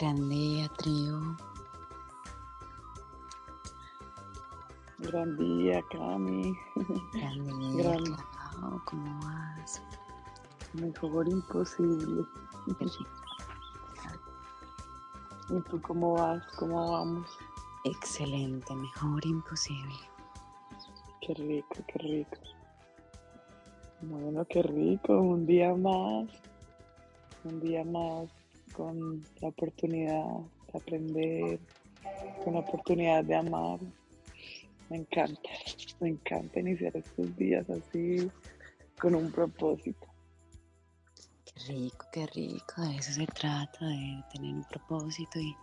Gran día, trío. Gran día, Cami. Gran día, Gran- ¿Cómo vas? Mejor imposible. ¿Y tú cómo vas? ¿Cómo vamos? Excelente, mejor imposible. Qué rico, qué rico. Bueno, qué rico. Un día más. Un día más con la oportunidad de aprender, con la oportunidad de amar. Me encanta, me encanta iniciar estos días así, con un propósito. Qué rico, qué rico. De eso se trata, de tener un propósito y,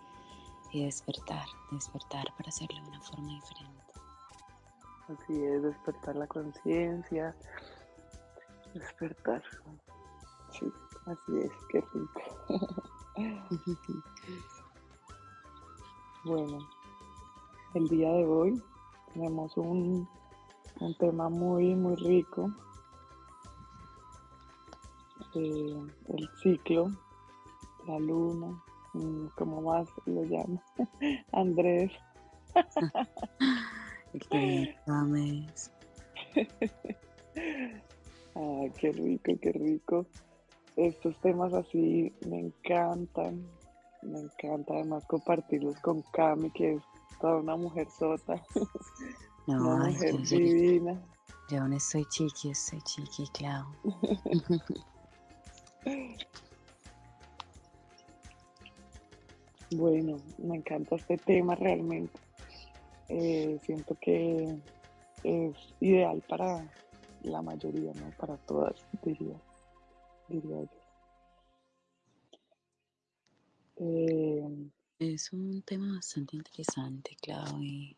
y despertar, despertar para hacerlo de una forma diferente. Así es, despertar la conciencia, despertar. Sí, así es, qué rico. Bueno, el día de hoy tenemos un, un tema muy, muy rico. eh, el ciclo, la luna, mm, como más lo llama Andrés. Qué. Ah, qué rico, qué rico. Estos temas así me encantan. Me encanta además compartirlos con Cami, que es toda una mujer sota, No, una mujer yo, yo- divina. yo aún estoy chiqui, estoy chiqui, Clau. Bueno, me encanta este tema realmente. Eh, siento que es ideal para la mayoría, ¿no? Para todas, diría, diría yo. Eh, Es un tema bastante interesante, Clau, y,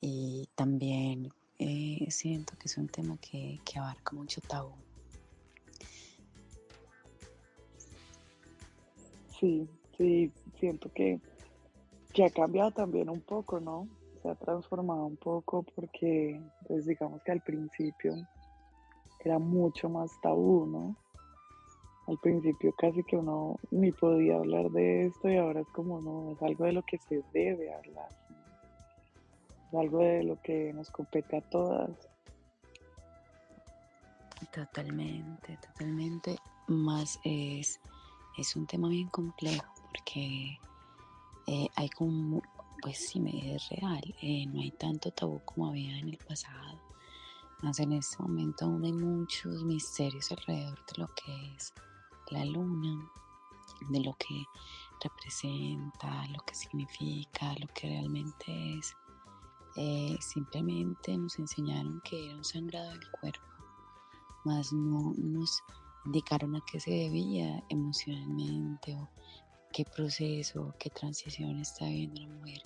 y también eh, siento que es un tema que, que abarca mucho tabú. Sí, sí, siento que, que ha cambiado también un poco, ¿no? Se ha transformado un poco porque, pues digamos que al principio era mucho más tabú, ¿no? Al principio casi que uno ni podía hablar de esto y ahora es como, no, es algo de lo que se debe hablar, es algo de lo que nos compete a todas. Totalmente, totalmente. Más es, es un tema bien complejo porque eh, hay como, pues sí, me es real, eh, no hay tanto tabú como había en el pasado. Más en este momento aún hay muchos misterios alrededor de lo que es la luna, de lo que representa, lo que significa, lo que realmente es. Eh, simplemente nos enseñaron que era un sangrado del cuerpo, más no nos indicaron a qué se debía emocionalmente o qué proceso, qué transición está viviendo la mujer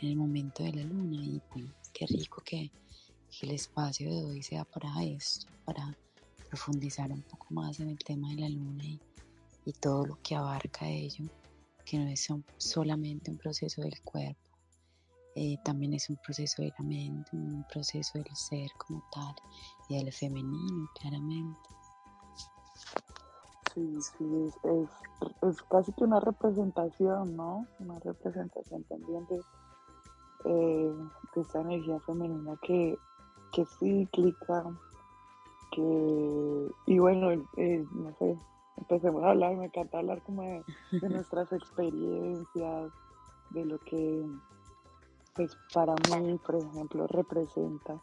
en el momento de la luna. Y bueno, qué rico que, que el espacio de hoy sea para esto, para profundizar un poco más en el tema de la luna y, todo lo que abarca ello, que no es son- solamente un proceso del cuerpo, eh, también es un proceso de la mente, un proceso del ser como tal y del femenino, claramente. Sí, sí, es, es, casi que una representación, ¿no? Una representación también de, eh, de esta energía femenina que, que cíclica, que, y bueno, eh, no sé, empecemos a hablar, me encanta hablar como de, de nuestras experiencias, de lo que, pues para mí, por ejemplo, representa.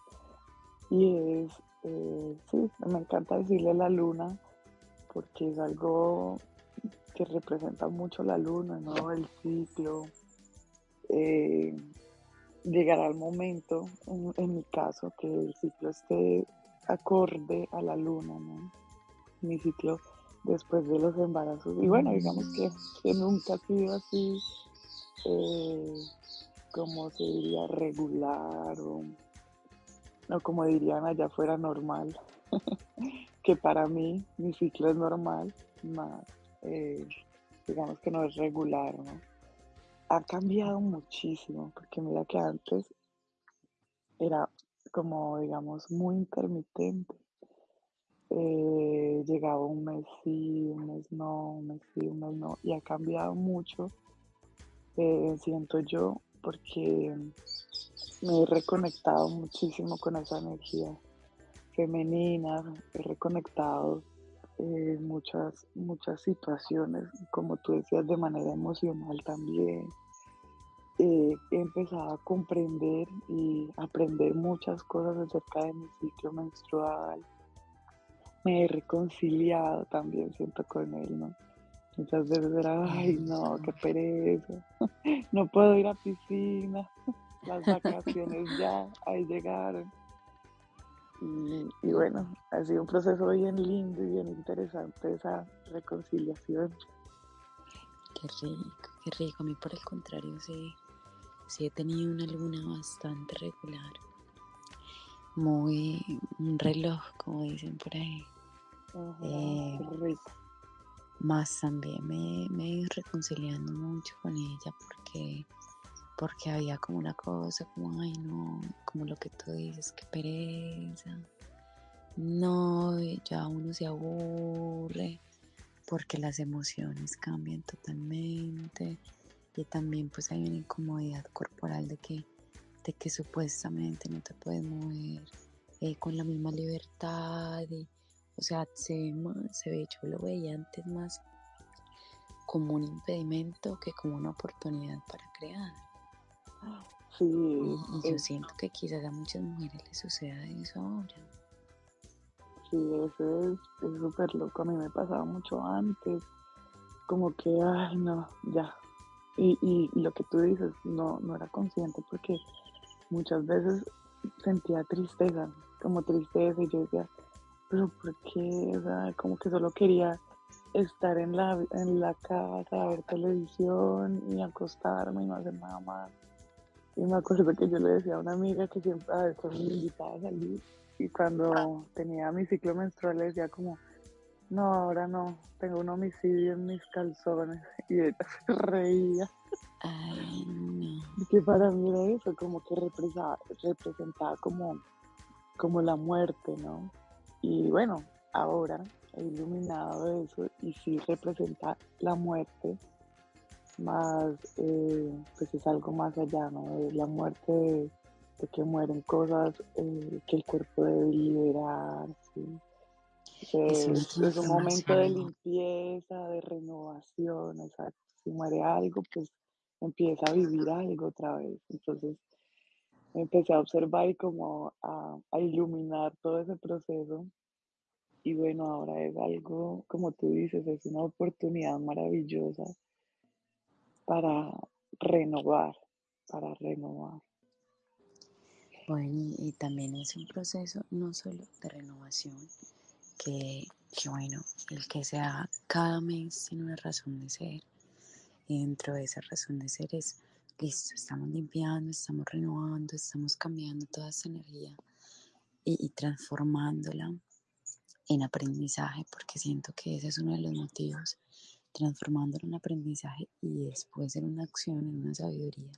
Y es, eh, sí, me encanta decirle la luna, porque es algo que representa mucho la luna, ¿no? El ciclo. eh, llegará el momento, en, en mi caso, que el ciclo esté acorde a la luna, ¿no? Mi ciclo después de los embarazos. Y bueno, digamos que, que nunca ha sido así, eh, como se diría, regular o, o como dirían allá afuera, normal. que para mí mi ciclo es normal, más eh, digamos que no es regular, ¿no? Ha cambiado muchísimo, porque mira que antes era como, digamos, muy intermitente. eh, llegaba un mes sí, un mes no, un mes sí, un mes no, y ha cambiado mucho, eh, siento yo, porque me he reconectado muchísimo con esa energía femenina, he reconectado eh, muchas, muchas situaciones, como tú decías, de manera emocional también. He empezado a comprender y aprender muchas cosas acerca de mi ciclo menstrual, me he reconciliado también, siento con él, ¿no? Muchas veces era, ay, no, qué pereza, no puedo ir a piscina, las vacaciones ya, ahí llegaron. Y, bueno, ha sido un proceso bien lindo y bien interesante esa reconciliación. Qué rico, qué rico. A mí por el contrario sí, sí he tenido una luna bastante regular. Muy un reloj, como dicen por ahí. Eh, más también me, me he ido reconciliando mucho con ella porque, porque había como una cosa como, ay no, como lo que tú dices, que pereza. No, ya uno se aburre porque las emociones cambian totalmente y también pues hay una incomodidad corporal de que, de que supuestamente no te puedes mover eh, con la misma libertad y, o sea, se ve, más, se ve, yo lo veía antes más como un impedimento que como una oportunidad para crear. Sí, y, yo siento que quizás a muchas mujeres les suceda eso ahora. Sí, eso es súper loco. A mí me pasaba mucho antes. Como que, ay, no, ya. Y, y lo que tú dices, no, no era consciente porque muchas veces sentía tristeza, como tristeza, y yo decía, pero ¿por qué? O sea, como que solo quería estar en la, en la casa, ver televisión y acostarme y no hacer nada más. Y me acuerdo que yo le decía a una amiga que siempre, a veces me invitaba a salir y cuando tenía mi ciclo menstrual le decía como, no, ahora no, tengo un homicidio en mis calzones y ella se reía. Ay, no. Que para mí era eso, como que representaba, representaba como, como la muerte, ¿no? Y bueno, ahora he iluminado eso y sí representa la muerte, más pues es algo más allá, ¿no? Es la muerte de, que mueren cosas eh, que el cuerpo debe liberar, es, un momento de limpieza, de renovación, exacto. Si muere algo, pues empieza a vivir algo otra vez. Entonces, empecé a observar y como a, iluminar todo ese proceso. Y bueno, ahora es algo, como tú dices, es una oportunidad maravillosa para renovar, para renovar. Bueno, y también es un proceso no solo de renovación, que, que bueno, el que sea cada mes tiene una razón de ser. Y dentro de esa razón de ser es listo, estamos limpiando, estamos renovando, estamos cambiando toda esa energía y, transformándola en aprendizaje, porque siento que ese es uno de los motivos, transformándola en aprendizaje y después en una acción, en una sabiduría.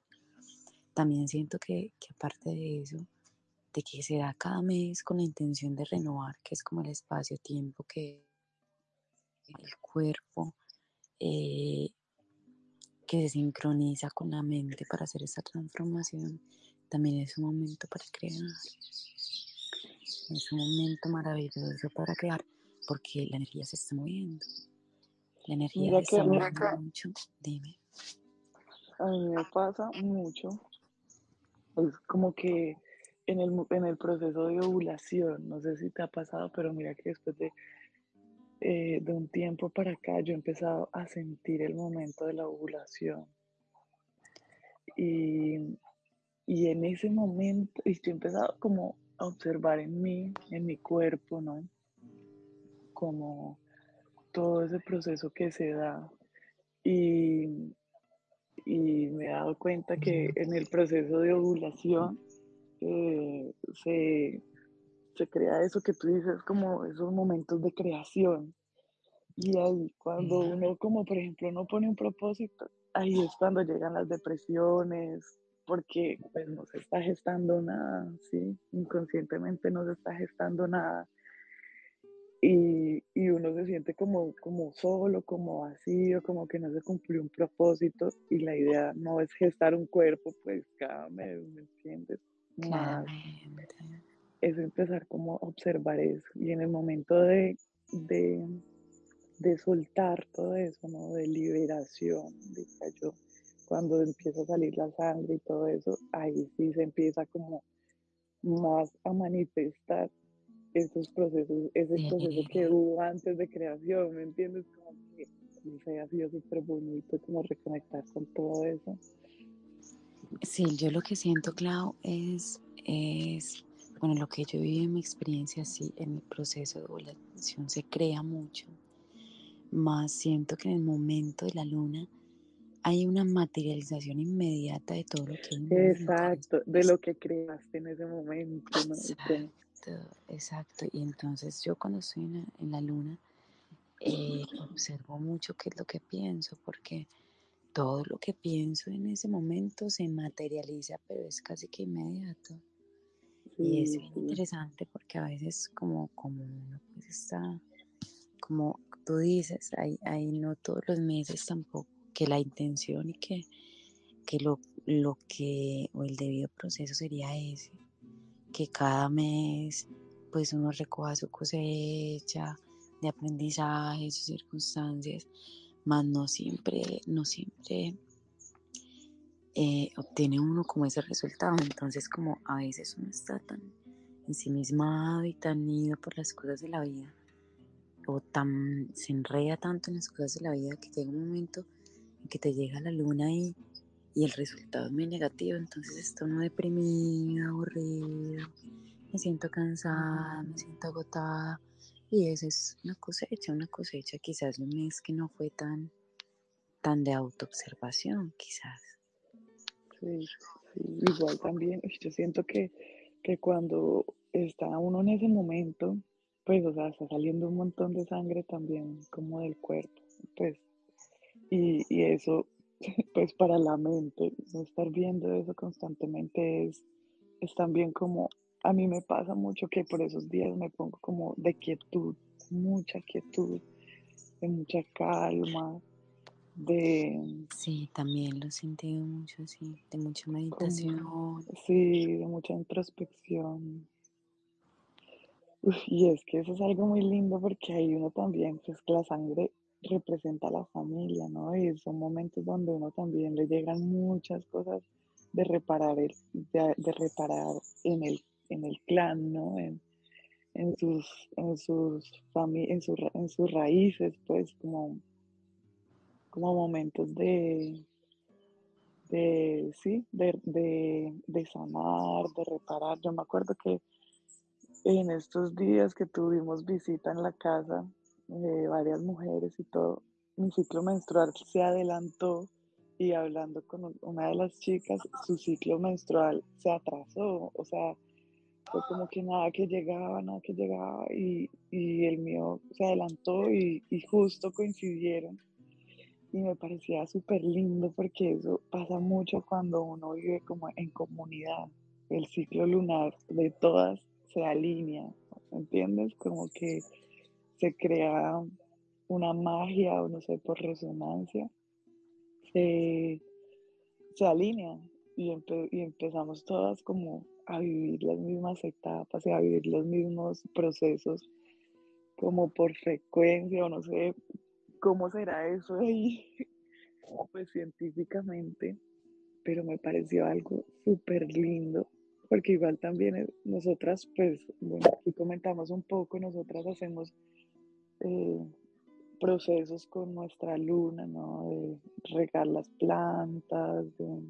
También siento que, que aparte de eso, de que se da cada mes con la intención de renovar, que es como el espacio-tiempo que el cuerpo eh, que se sincroniza con la mente para hacer esa transformación, también es un momento para crear. Es un momento maravilloso para crear porque la energía se está moviendo. La energía se está moviendo mucho. Dime. A mí me pasa mucho. Es como que en el, en el proceso de ovulación, no sé si te ha pasado, pero mira que después de eh, de un tiempo para acá yo he empezado a sentir el momento de la ovulación. Y, en ese momento, y estoy empezado como a observar en mí, en mi cuerpo, ¿no? Como todo ese proceso que se da. Y, y me he dado cuenta que en el proceso de ovulación eh, se, se crea eso que tú dices como esos momentos de creación. Y ahí cuando uno como por ejemplo no pone un propósito, ahí es cuando llegan las depresiones, porque pues no se está gestando nada, ¿sí? Inconscientemente no se está gestando nada. y, y, uno se siente como, como solo, como vacío, como que no se cumplió un propósito y la idea no es gestar un cuerpo, pues cada mes, ¿me entiendes? Más es empezar como a observar eso y en el momento de, de, de soltar todo eso, ¿no? De liberación, diría yo, cuando empieza a salir la sangre y todo eso, ahí sí se empieza como más a manifestar esos procesos, ese proceso que hubo antes de creación, ¿me entiendes? Como que no ha sido súper bonito como reconectar con todo eso. Sí, yo lo que siento, Clau, es, es, bueno, lo que yo viví en mi experiencia, sí, en mi proceso de ovulación se crea mucho, más siento que en el momento de la luna hay una materialización inmediata de todo lo que Exacto, de lo que creaste en ese momento. ¿no? Exacto, exacto. Y entonces yo cuando estoy en la, luna, eh, observo mucho qué es lo que pienso, porque todo lo que pienso en ese momento se materializa, pero es casi que inmediato. y es interesante porque a veces como, como uno pues está, como tú dices, ahí, ahí no todos los meses tampoco que la intención y que, que lo, lo que, o el debido proceso sería ese, que cada mes pues uno recoja su cosecha de aprendizaje, sus circunstancias, más no siempre, no siempre eh, obtiene uno como ese resultado. Entonces como a veces uno está tan ensimismado y tan ido por las cosas de la vida, o tan se enreda tanto en las cosas de la vida que llega un momento que te llega la luna y, y el resultado es muy negativo, entonces estoy muy deprimida, aburrido, me siento cansada, me siento agotada y esa es una cosecha, una cosecha quizás un mes que no fue tan, tan de autoobservación, quizás. Sí, igual también, yo siento que, que cuando está uno en ese momento, pues, o sea, está saliendo un montón de sangre también como del cuerpo, pues y, y, eso, pues para la mente, no estar viendo eso constantemente es, es también como, a mí me pasa mucho que por esos días me pongo como de quietud, mucha quietud, de mucha calma, de... Sí, también lo he sentido mucho, sí, de mucha meditación. sí, de mucha introspección. y es que eso es algo muy lindo porque ahí uno también, pues la sangre representa a la familia, ¿no? Y son momentos donde uno también le llegan muchas cosas de reparar, el, de, reparar en el, en el clan, ¿no? En, sus, en sus, en, en sus raíces, pues como, como momentos de, de sí, de, de, de sanar, de reparar. Yo me acuerdo que en estos días que tuvimos visita en la casa, de varias mujeres y todo, mi ciclo menstrual se adelantó y hablando con una de las chicas, su ciclo menstrual se atrasó, o sea, fue como que nada que llegaba, nada que llegaba y, y el mío se adelantó y, y, justo coincidieron y me parecía súper lindo porque eso pasa mucho cuando uno vive como en comunidad, el ciclo lunar de todas se alinea, ¿entiendes? Como que se crea una magia o no sé, por resonancia, se, se alinea y, y empezamos todas como a vivir las mismas etapas y a vivir los mismos procesos como por frecuencia o no sé cómo será eso ahí, pues científicamente, pero me pareció algo súper lindo, porque igual también nosotras, pues, bueno, aquí comentamos un poco, nosotras hacemos eh, procesos con nuestra luna, ¿no? De regar las plantas, de,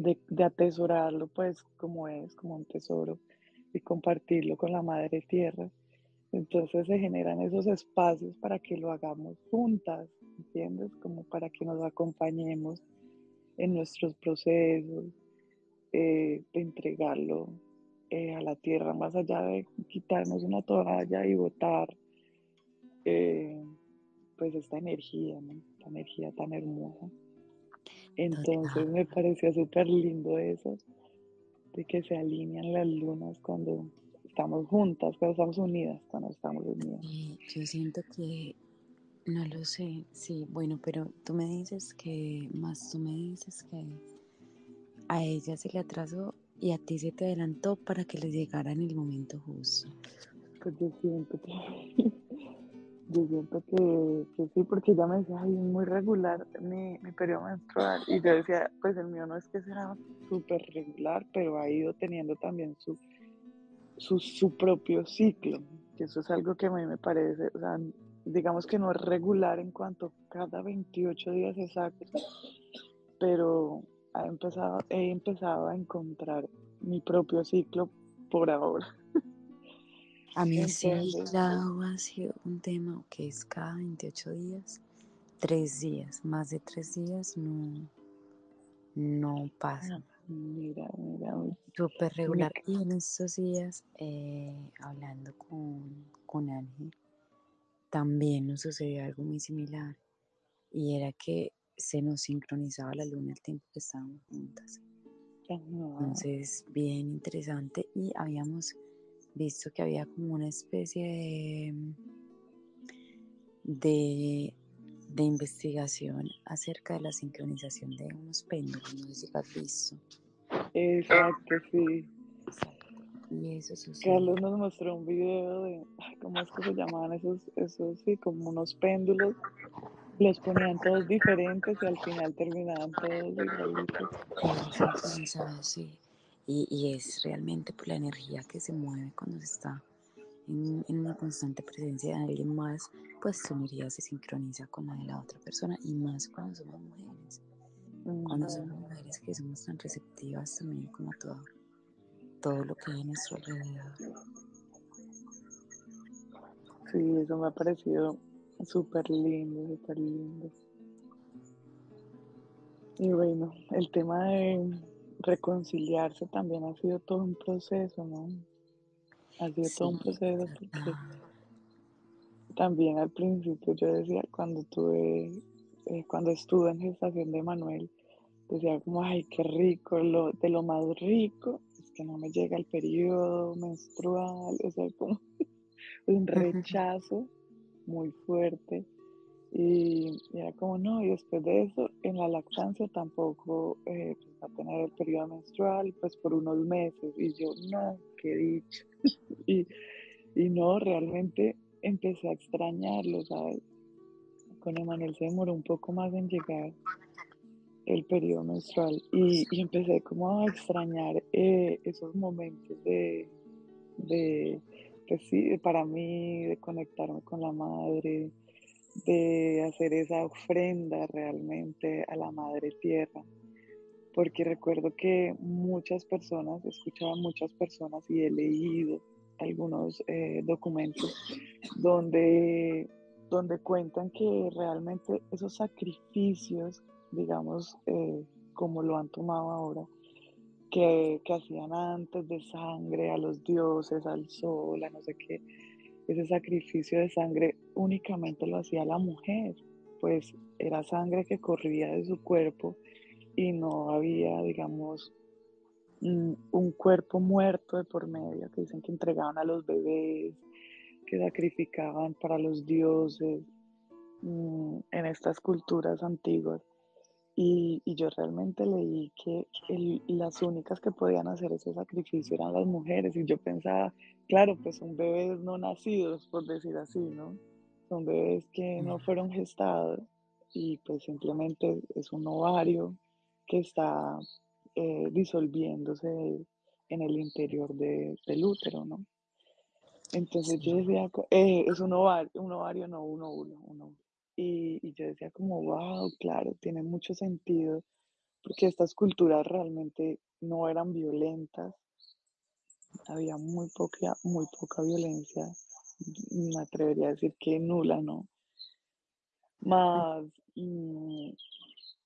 de, atesorarlo, pues como es, como un tesoro, y compartirlo con la madre tierra. Entonces se generan esos espacios para que lo hagamos juntas, ¿entiendes? Como para que nos acompañemos en nuestros procesos, eh, de entregarlo eh, a la tierra, más allá de quitarnos una toalla y botar eh, pues esta energía. Esta energía tan hermosa. Entonces me parecía súper lindo eso, de que se alinean las lunas cuando estamos juntas, cuando estamos unidas, cuando estamos unidas. yo siento que, no lo sé, sí, bueno, pero tú me dices que, más tú me dices que a ella se le atrasó y a ti se te adelantó para que le llegara en el momento justo. Pues yo siento que, yo siento que, sí, porque ella me decía, ay, muy regular mi, mi periodo menstrual. Y yo decía, pues el mío no es que sea súper regular, pero ha ido teniendo también su, su, su, propio ciclo, que eso es algo que a mí me parece, o sea, digamos que no es regular en cuanto cada 28 días exactos, pero ha empezado, he empezado a encontrar mi propio ciclo por ahora. A mí sí, claro, ha sido un tema que es cada 28 días, tres días, más de tres días no, no pasa. Ah, mira, mira. Súper regular. Y en estos días, eh, hablando con, con Ángel, también nos sucedió algo muy similar. Y era que se nos sincronizaba la luna el tiempo que estábamos juntas. Entonces, bien interesante. Y habíamos visto que había como una especie de, de, investigación acerca de la sincronización de unos péndulos, no sé si lo has visto. Exacto, sí. Y eso Carlos nos mostró un video de, ¿cómo es que se llamaban esos, esos, sí, como unos péndulos? Los ponían todos diferentes y al final terminaban todos igualitos. Sí. Y, es realmente por la energía que se mueve cuando se está en, una constante presencia de alguien más, pues su energía se sincroniza con la de la otra persona y más cuando somos mujeres. Cuando somos mujeres que somos tan receptivas también como todo, todo lo que hay a nuestro alrededor. Sí, eso me ha parecido súper lindo, súper lindo. Y bueno, el tema de reconciliarse también ha sido todo un proceso, ¿no? Ha sido todo un proceso porque también al principio yo decía, cuando tuve, eh, cuando estuve en gestación de Manuel, decía como, ay, qué rico, lo, de lo más rico es que no me llega el periodo menstrual, o sea, como un rechazo muy fuerte y, era como, no, y después de eso, en la lactancia tampoco eh, pues, va a tener el periodo menstrual, pues por unos meses. Y yo, no, qué dicho. y, y no, realmente empecé a extrañarlo, ¿sabes? Con Emanuel se demoró un poco más en llegar el periodo menstrual y, y empecé como a extrañar eh, esos momentos de, de, pues sí, para mí, de conectarme con la madre, de hacer esa ofrenda realmente a la Madre Tierra. Porque recuerdo que muchas personas, escuchaba muchas personas y he leído algunos eh, documentos donde, donde cuentan que realmente esos sacrificios, digamos, eh, como lo han tomado ahora, que, que hacían antes de sangre a los dioses, al sol, a no sé qué, ese sacrificio de sangre únicamente lo hacía la mujer, pues era sangre que corría de su cuerpo y no había, digamos, un cuerpo muerto de por medio, que dicen que entregaban a los bebés, que sacrificaban para los dioses mm, en estas culturas antiguas. Y, yo realmente leí que las únicas que podían hacer ese sacrificio eran las mujeres. Y yo pensaba, claro, pues son bebés no nacidos, por decir así, ¿no? Son bebés que no fueron gestados y pues simplemente es un ovario que está eh, disolviéndose en el interior del útero, ¿no? Entonces yo decía, eh, es un ovario, un ovario, no un óvulo, un y, yo decía como, wow, claro, tiene mucho sentido, porque estas culturas realmente no eran violentas, había muy poca, muy poca violencia, me atrevería a decir que nula, ¿no? Más mm,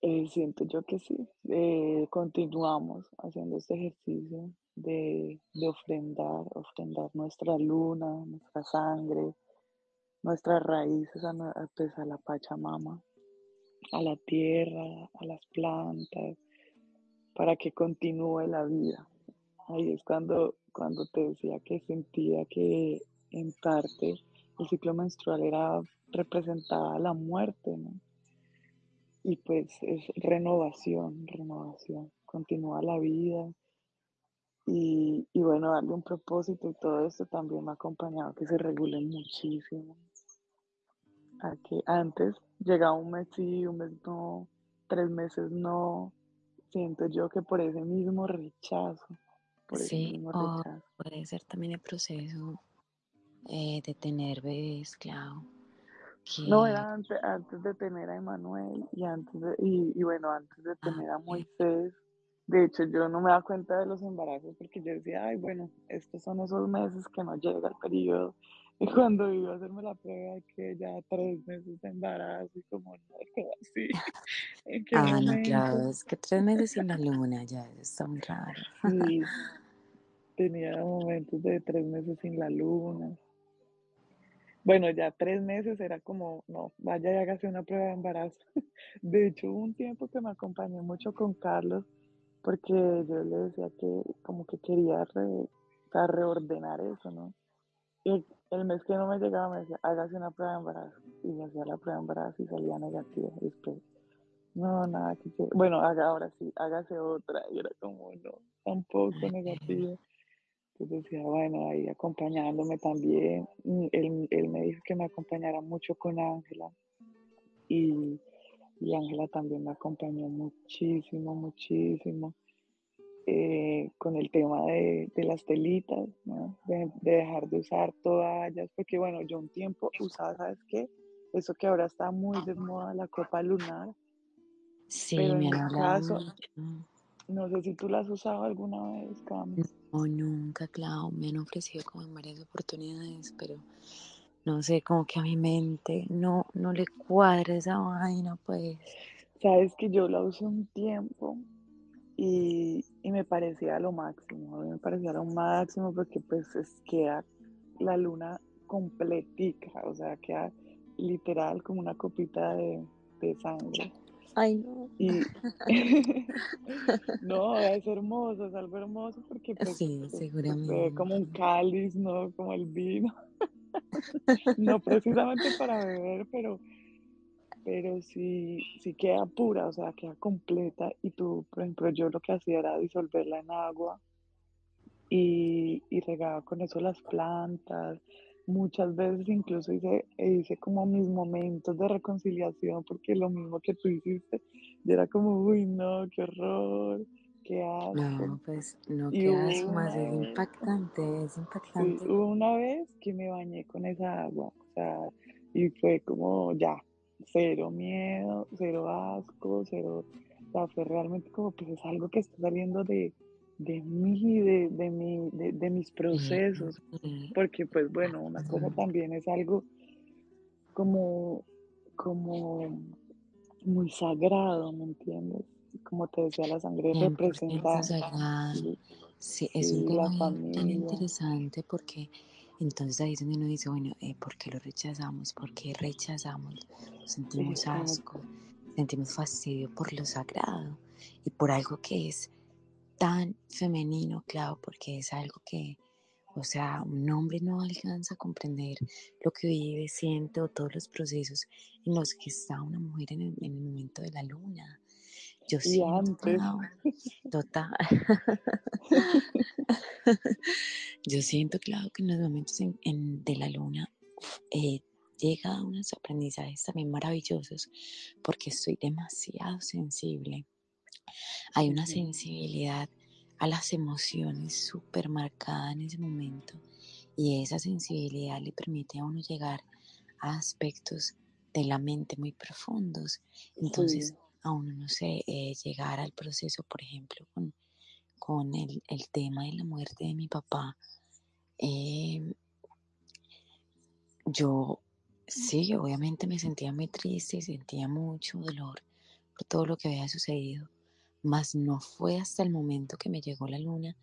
eh, siento yo que sí, eh, continuamos haciendo este ejercicio de, de ofrendar, ofrendar nuestra luna, nuestra sangre, nuestras raíces a, pues, a la Pachamama, a la tierra, a las plantas, para que continúe la vida. Ahí es cuando cuando te decía que sentía que en parte el ciclo menstrual era representaba la muerte, ¿no? Y pues es renovación, renovación, continúa la vida. Y, y bueno, darle un propósito y todo esto también me ha acompañado que se regule muchísimo. A que antes llegaba un mes sí, un mes no, tres meses no. Siento yo que por ese mismo rechazo, por ese Sí, mismo o rechazo. puede ser también el proceso eh, de tener bebés, claro, No, era antes, antes de tener a Emanuel y antes de, y, y bueno, antes de ah, tener a Moisés. De hecho, yo no me daba cuenta de los embarazos porque yo decía, ay, bueno, estos son esos meses que no llega el periodo. Y cuando iba a hacerme la prueba, que ya tres meses de embarazo, y como, no, ¿cómo así? ¿En Ah, no, claro, es que tres meses sin la luna ya está muy raro. Sí, tenía momentos de tres meses sin la luna. Bueno, ya tres meses era como, no, vaya y hágase una prueba de embarazo. De hecho, hubo un tiempo que me acompañé mucho con Carlos, porque yo le decía que como que quería re, reordenar eso, ¿no? Y el mes que no me llegaba me decía, hágase una prueba de embarazo. Y me hacía la prueba de embarazo y salía negativa. Y después, no, nada, que que- bueno, haga ahora sí, hágase otra. Y era como, no, tampoco negativa. Entonces decía, bueno, ahí acompañándome también. Él, él me dijo que me acompañara mucho con Ángela y y Ángela también me acompañó muchísimo, muchísimo eh, con el tema de, de las telitas, ¿no? De, de dejar de usar toallas, porque bueno, yo un tiempo usaba, ¿sabes qué? Eso que ahora está muy de moda, la copa lunar, Sí, pero me en mi caso, no sé si tú la has usado alguna vez, Cami. No, nunca, claro, me han ofrecido como en varias oportunidades, pero no sé, como que a mi mente no, no le cuadra esa vaina, pues. Sabes que yo la usé un tiempo y, y me parecía lo máximo, me parecía lo máximo porque pues es, queda la luna completica, o sea, queda literal como una copita de, de sangre. Ay, no. Y no, es hermoso, es algo hermoso porque pues Sí, es, como un cáliz, ¿no? Como el vino, no precisamente para beber, pero, pero sí, sí queda pura, o sea, queda completa y tú, por ejemplo, yo lo que hacía era disolverla en agua y, y regaba con eso las plantas. Muchas veces incluso hice, hice como mis momentos de reconciliación, porque lo mismo que tú hiciste, yo era como, uy, no, qué horror, qué asco. No, pues no Y hubo más, una es impactante, es sí, impactante. hubo una vez que me bañé con esa agua, o sea, y fue como, ya, cero miedo, cero asco, cero, o sea, fue realmente como, pues es algo que está saliendo de, de mí, de, de, mi, de, de mis procesos, porque pues bueno, una cosa también es algo como, como muy sagrado, ¿me entiendes? Como te decía, la sangre 100% representa Sí, es un tema bien, interesante porque entonces ahí es donde uno dice, bueno, eh, ¿por qué lo rechazamos? ¿Por qué rechazamos? Sentimos asco, sentimos fastidio por lo sagrado y por algo que es tan femenino, claro, porque es algo que, o sea, un hombre no alcanza a comprender lo que vive, siente o todos los procesos en los que está una mujer en el, en el momento de la luna. Yo Y siento, antes, claro, total. Yo siento, claro, que en los momentos en- en- de la luna eh, llega a unos aprendizajes también maravillosos porque estoy demasiado sensible. Hay una sensibilidad a las emociones súper marcada en ese momento y esa sensibilidad le permite a uno llegar a aspectos de la mente muy profundos. Entonces, sí, a uno, no sé, eh, llegar al proceso, por ejemplo, con, con el, el tema de la muerte de mi papá. eh, yo sí, obviamente me sentía muy triste y sentía mucho dolor por todo lo que había sucedido, mas no fue hasta el momento que me llegó la luna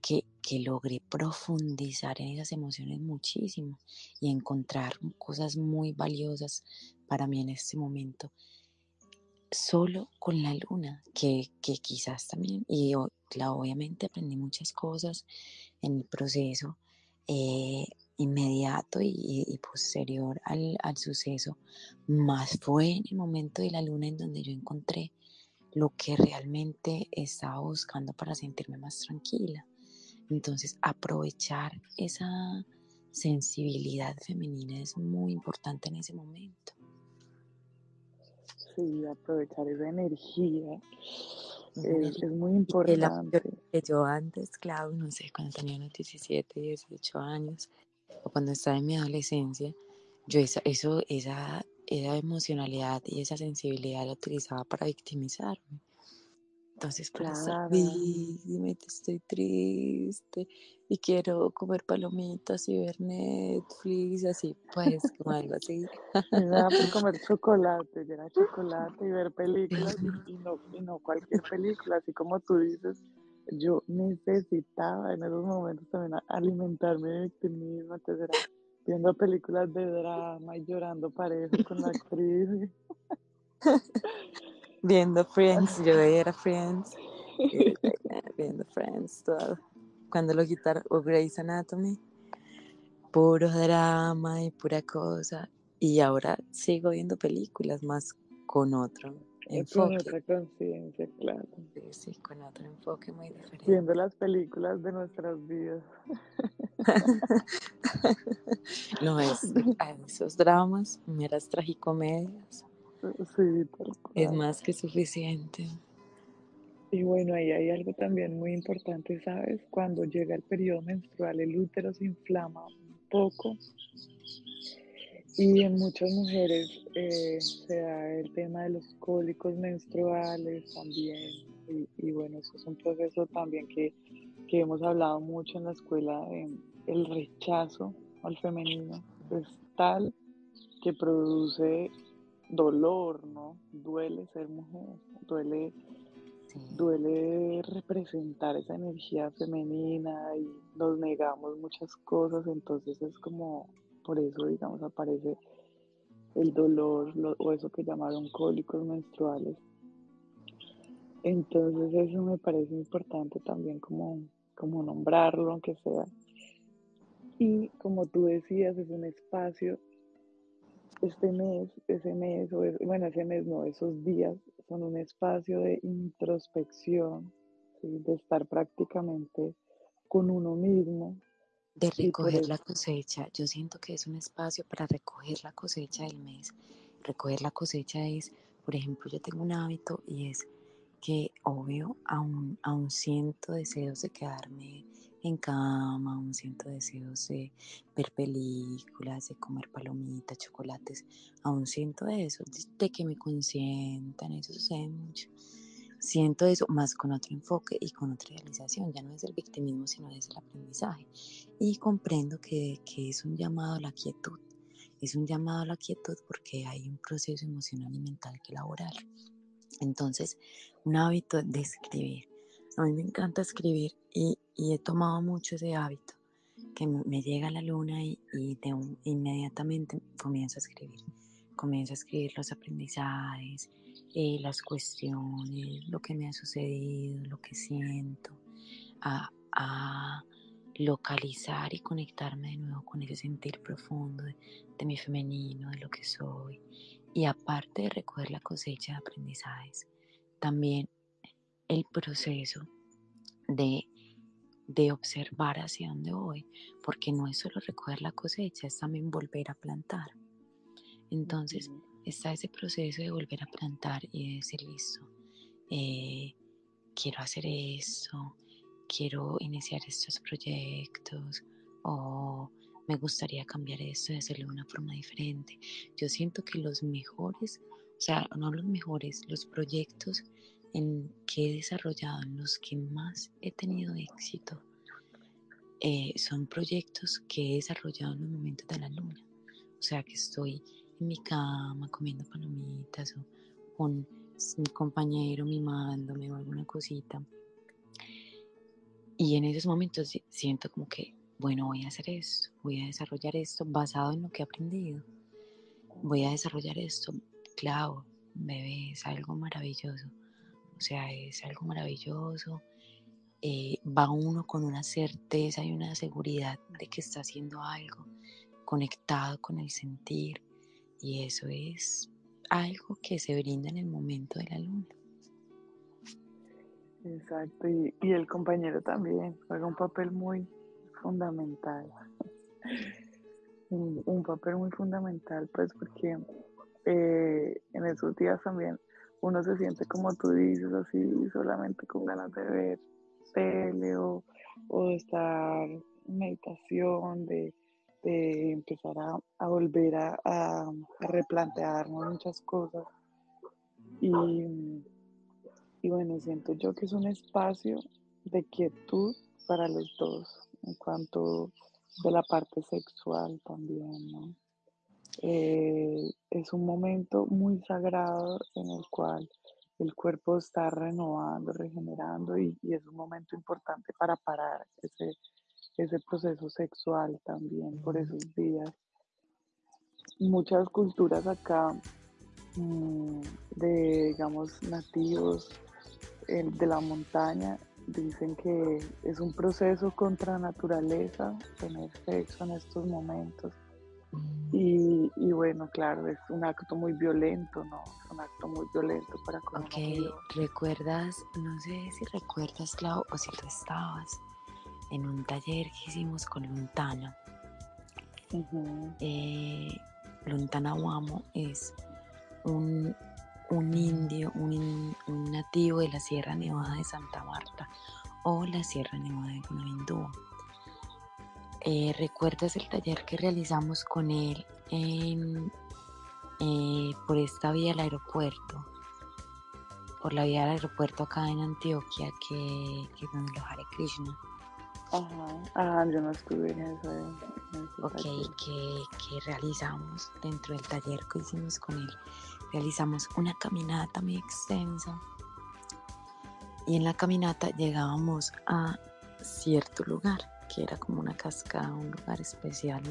que, que logré profundizar en esas emociones muchísimo y encontrar cosas muy valiosas para mí en este momento, solo con la luna, que, que quizás también, y claro, obviamente aprendí muchas cosas en el proceso eh, inmediato y, posterior al, al, suceso, más fue en el momento de la luna en donde yo encontré lo que realmente estaba buscando para sentirme más tranquila. Entonces, aprovechar esa sensibilidad femenina es muy importante en ese momento. Sí, aprovechar esa energía es, muy importante. Que yo antes, claro, no sé, cuando tenía unos 17, 18 años, o cuando estaba en mi adolescencia, yo esa, eso, esa, esa emocionalidad y esa sensibilidad la utilizaba para victimizarme. Entonces, para estar dime, estoy triste y quiero comer palomitas y ver Netflix, así, pues, como algo así. Era por comer chocolate, era chocolate y ver películas y, no, y no cualquier película, así como tú dices, yo necesitaba en esos momentos también alimentarme de victimismo, entonces era viendo películas de drama y llorando parejo con la actriz. viendo Friends, yo era Friends, viendo Friends, todo. Cuando lo quitaron, o Grey's Anatomy, puro drama y pura cosa. Y ahora sigo viendo películas más con otro enfoque. Con otra conciencia, claro. Sí, sí, con otro enfoque muy diferente. Viendo las películas de nuestras vidas. no es esos dramas, meras tragicomedias. Es más que suficiente. Y bueno, ahí hay algo también muy importante, ¿sabes? Cuando llega el periodo menstrual, el útero se inflama un poco. Y en muchas mujeres eh, se da el tema de los cólicos menstruales también. Y, bueno, eso es un proceso también que, que hemos hablado mucho en la escuela. el rechazo al femenino es tal que produce dolor, ¿no? Duele ser mujer, duele, duele representar esa energía femenina y nos negamos muchas cosas, entonces es como, por eso, digamos, aparece el dolor o eso que llamaron cólicos menstruales. Entonces eso me parece importante también como, como nombrarlo, aunque sea. Y como tú decías, es un espacio este mes, ese mes, o bueno, ese mes no, esos días son un espacio de introspección, de estar prácticamente con uno mismo. De recoger la cosecha. Yo siento que es un espacio para recoger la cosecha del mes. Recoger la cosecha es, por ejemplo, yo tengo un hábito y es que, obvio, aún, aún siento deseos de quedarme en cama, aún siento deseos de ver películas, de comer palomitas, chocolates, aún siento eso, de que me consientan, eso sucede mucho. Siento eso más con otro enfoque y con otra realización, ya no es el victimismo, sino es el aprendizaje. Y comprendo que, que es un llamado a la quietud, es un llamado a la quietud porque hay un proceso emocional y mental que elaborar. Entonces, un hábito de escribir. A mí me encanta escribir y, he tomado mucho ese hábito, que me llega la luna y, inmediatamente comienzo a escribir. Comienzo a escribir los aprendizajes, eh, las cuestiones, lo que me ha sucedido, lo que siento, a, a localizar y conectarme de nuevo con ese sentir profundo de, de, mi femenino, de lo que soy. Y aparte de recoger la cosecha de aprendizajes, también el proceso de, de observar hacia dónde voy, porque no es solo recoger la cosecha, es también volver a plantar. Entonces está ese proceso de volver a plantar y de decir, listo, eh, quiero hacer esto, quiero iniciar estos proyectos o me gustaría cambiar esto y hacerlo de una forma diferente. Yo siento que los mejores, o sea, no los mejores, los proyectos en que he desarrollado, en los que más he tenido éxito, eh, son proyectos que he desarrollado en los momentos de la luna. O sea, que estoy en mi cama comiendo palomitas o con mi compañero mimándome o alguna cosita. Y en esos momentos siento como que, bueno, voy a hacer esto, voy a desarrollar esto basado en lo que he aprendido. Voy a desarrollar esto, claro, bebé, es algo maravilloso sea, es algo maravilloso. eh, va uno con una certeza y una seguridad de que está haciendo algo conectado con el sentir y eso es algo que se brinda en el momento de la luna. Exacto, y, el compañero también juega un papel muy fundamental. un, papel muy fundamental, pues porque eh, en esos días también uno se siente como tú dices, así solamente con ganas de ver tele o, de estar en meditación, de, empezar a, volver a, a, replantearnos muchas cosas. Y, y bueno, siento yo que es un espacio de quietud para los dos, en cuanto de la parte sexual también, ¿no? Eh, es un momento muy sagrado en el cual el cuerpo está renovando, regenerando y, es un momento importante para parar ese, ese proceso sexual también por esos días. Muchas culturas acá mm, de, digamos, nativos de la montaña dicen que es un proceso contra naturaleza tener sexo en estos momentos y, bueno, claro, es un acto muy violento, ¿no? Es un acto muy violento para con Ok, recuerdas, no sé si recuerdas, Clau, o si tú estabas en un taller que hicimos con Luntana. Eh, Luntana Wamo es un, indio, un, un, nativo de la Sierra Nevada de Santa Marta o la Sierra Nevada de Gunabindúa. Eh, ¿Recuerdas el taller que realizamos con él en, eh, por esta vía al aeropuerto? Por la vía al aeropuerto acá en Antioquia, que, que donde lo Hare Krishna. Ajá, ah, yo no estuve en eso. ok, que, que realizamos dentro del taller que hicimos con él. Realizamos una caminata muy extensa. Y en la caminata llegábamos a cierto lugar que era como una cascada, un lugar especial,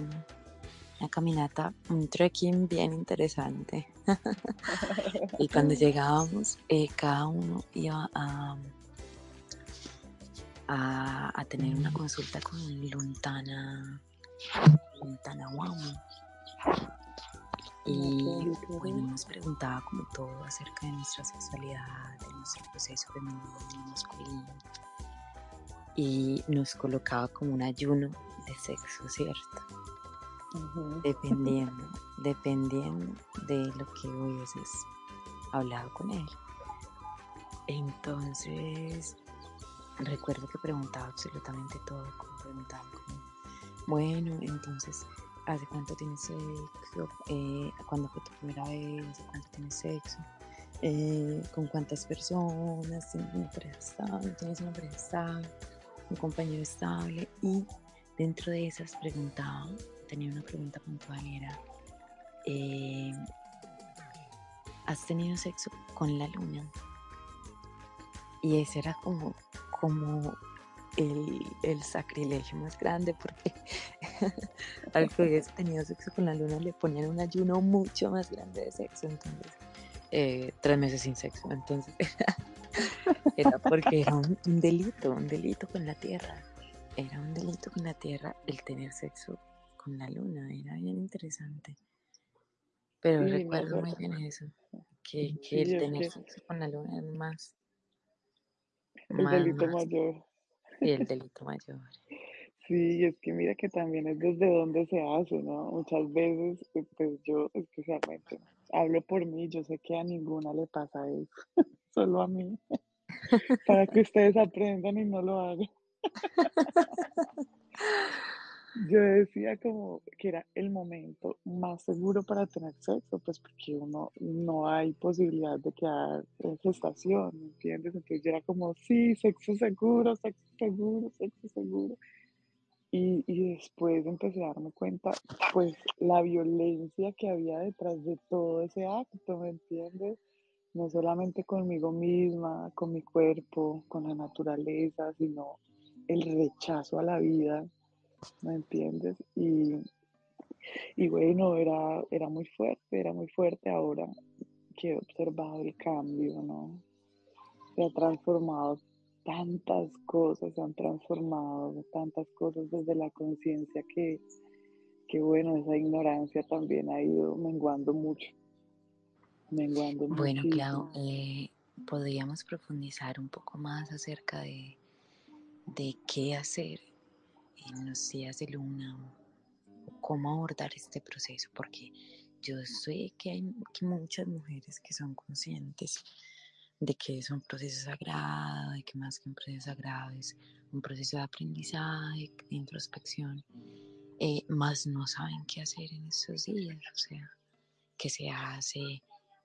una, caminata, un trekking bien interesante. y cuando llegábamos, eh, cada uno iba a, a, tener una consulta con Luntana, Luntana Wamu. Y bueno, nos preguntaba como todo acerca de nuestra sexualidad, de nuestro proceso femenino masculino y nos colocaba como un ayuno de sexo, ¿cierto? Dependiendo, dependiendo de lo que hubieses hablado con él. Entonces, recuerdo que preguntaba absolutamente todo, como preguntaba como, bueno, entonces, ¿hace cuánto tienes sexo? Eh, ¿Cuándo fue tu primera vez? ¿Hace cuánto tienes sexo? Eh, ¿Con cuántas personas? ¿Tienes una pareja estable? ¿Tienes una pareja estable? Un compañero estable y dentro de esas preguntaba, tenía una pregunta puntual, era, eh, ¿has tenido sexo con la luna? Y ese era como, como el, sacrilegio más grande porque al que hubiese tenido sexo con la luna le ponían un ayuno mucho más grande de sexo, entonces eh, tres meses sin sexo, entonces era porque era un, delito, un delito con la tierra. Era un delito con la tierra el tener sexo con la luna, era bien interesante. Pero recuerdo muy bien eso, que, el tener sexo con la luna es más... El delito mayor. Y el delito mayor. Sí, es que mira que también es desde donde se hace, ¿no? Muchas veces, eh, pues yo especialmente hablo por mí, yo sé que a ninguna le pasa eso, solo a mí para que ustedes aprendan y no lo hagan. Yo decía como que era el momento más seguro para tener sexo, pues porque uno no hay posibilidad de quedar en gestación, ¿me entiendes? Entonces yo era como, sí, sexo seguro, sexo seguro, sexo seguro. Y, y después empecé a darme cuenta, pues, la violencia que había detrás de todo ese acto, ¿me entiendes? No solamente conmigo misma, con mi cuerpo, con la naturaleza, sino el rechazo a la vida, ¿me entiendes? Y, y bueno, era, era muy fuerte, era muy fuerte ahora que he observado el cambio, ¿no? Se ha transformado tantas cosas se han transformado, tantas cosas desde la conciencia que, que, bueno, esa ignorancia también ha ido menguando mucho. Menguando bueno, Clau, eh, podríamos profundizar un poco más acerca de, de qué hacer en los días de luna o cómo abordar este proceso, porque yo sé que hay que muchas mujeres que son conscientes de que es un proceso sagrado, de que más que un proceso sagrado es un proceso de aprendizaje, de introspección, eh, más no saben qué hacer en estos días, o sea, qué se hace,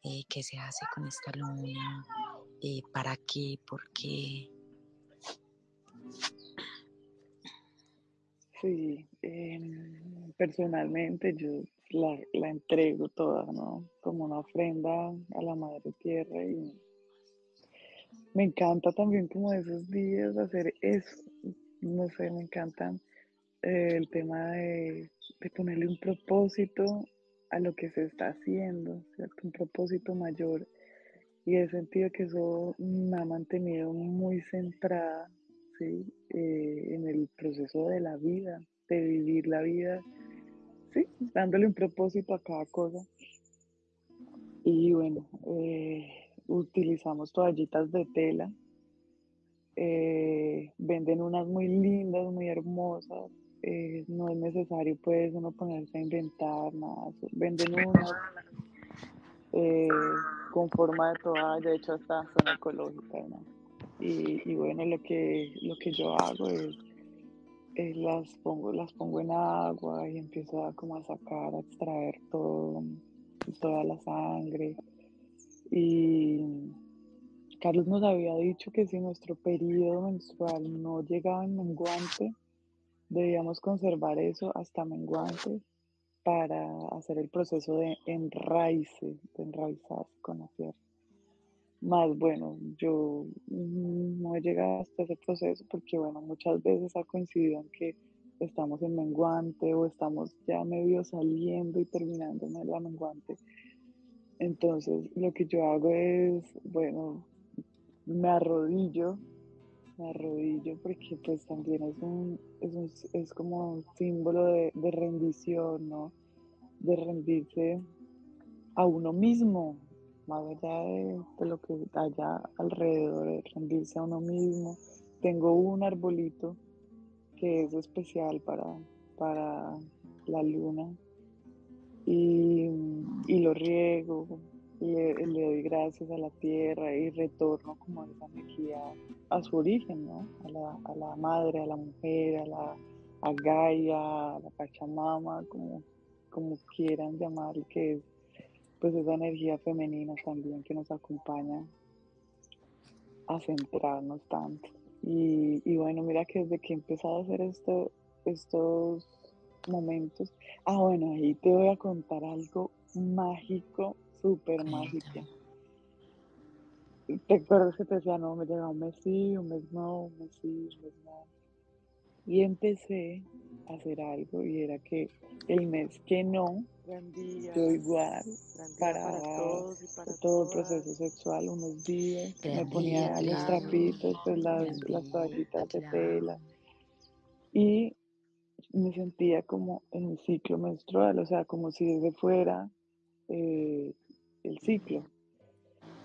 eh, qué se hace con esta luna, eh, para qué, por qué. Sí, em, personalmente yo la, la, entrego toda, ¿no? Como una ofrenda a la Madre Tierra y me encanta también como esos días hacer eso. No sé, me encantan eh, el tema de, ponerle un propósito a lo que se está haciendo. Un propósito mayor. Y he sentido que eso me ha mantenido muy centrada, ¿sí? Eh, en el proceso de la vida, de vivir la vida, ¿sí? Dándole un propósito a cada cosa. Y bueno, eh, utilizamos toallitas de tela. Eh, venden unas muy lindas, muy hermosas. Eh, no es necesario pues uno ponerse a inventar nada. Venden unas eh, con forma de toalla, de hecho hasta son ecológicas. Y, bueno, lo que, lo que yo hago es, las, pongo, las pongo en agua y empiezo a, como a sacar, a extraer todo, toda la sangre y Carlos nos había dicho que si nuestro periodo menstrual no llegaba en menguante, debíamos conservar eso hasta menguante para hacer el proceso de enraice, de con la tierra. Más bueno, yo no he llegado hasta ese proceso porque bueno, muchas veces ha coincidido en que estamos en menguante o estamos ya medio saliendo y terminando en la menguante entonces, lo que yo hago es, bueno, me arrodillo, me arrodillo porque pues también es un, es, un, es como un símbolo de, de, rendición, ¿no? De rendirse a uno mismo, más allá de, de, lo que haya alrededor, de rendirse a uno mismo. Tengo un arbolito que es especial para, para la luna, y, lo riego, le, le, doy gracias a la tierra y retorno como esa energía a su origen, ¿no? A la, a la madre, a la mujer, a la a Gaia, a la Pachamama, como, como quieran llamar, que es pues esa energía femenina también que nos acompaña a centrarnos tanto. Y, y bueno, mira que desde que he empezado a hacer esto, estos momentos. Ah, bueno, ahí te voy a contar algo mágico, súper mágico. ¿Te acuerdas que te decía, no, me llega un mes sí, un mes no, un mes sí, un mes no? Y empecé a hacer algo y era que el mes que no, yo igual para, todo el proceso sexual unos días, me ponía los trapitos, pues las, las toallitas de tela. Y me sentía como en un ciclo menstrual, o sea, como si desde fuera eh, el ciclo.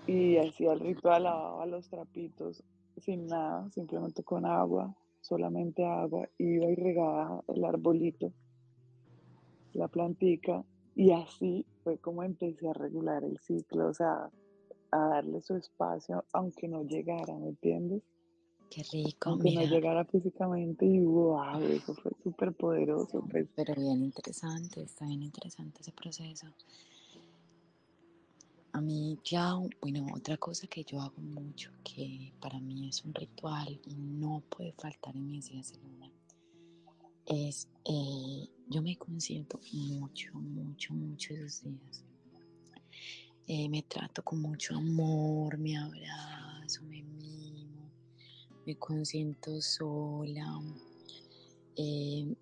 Y hacía el ritual, lavaba los trapitos sin nada, simplemente con agua, solamente agua, iba y regaba el arbolito, la plantica, y así fue como empecé a regular el ciclo, o sea, a darle su espacio, aunque no llegara, ¿me entiendes? Qué rico. Aunque no llegara físicamente y wow, eso fue súper poderoso. Pues. Pero bien interesante, está bien interesante ese proceso. A mí, ya, bueno, otra cosa que yo hago mucho, que para mí es un ritual y no puede faltar en mis días de luna, es, eh, yo me consiento mucho, mucho, mucho esos días. Eh, me trato con mucho amor, me abrazo, me me consiento sola. Eh,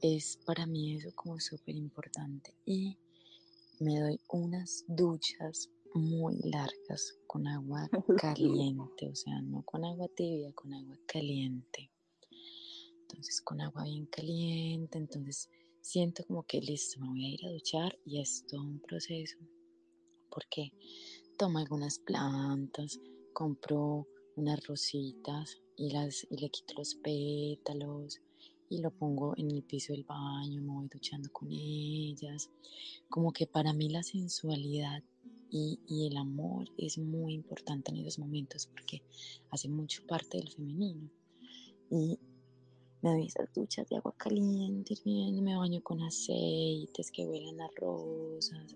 es para mí eso como súper importante. Y me doy unas duchas muy largas con agua caliente, o sea, no con agua tibia, con agua caliente. Entonces con agua bien caliente, entonces siento como que listo, me voy a ir a duchar y es todo un proceso. Porque tomo algunas plantas, compro unas rositas y, las, y le quito los pétalos y lo pongo en el piso del baño, me voy duchando con ellas. Como que para mí la sensualidad y, y, el amor es muy importante en esos momentos porque hace mucho parte del femenino. Y me doy esas duchas de agua caliente, hirviendo, me baño con aceites que huelen a rosas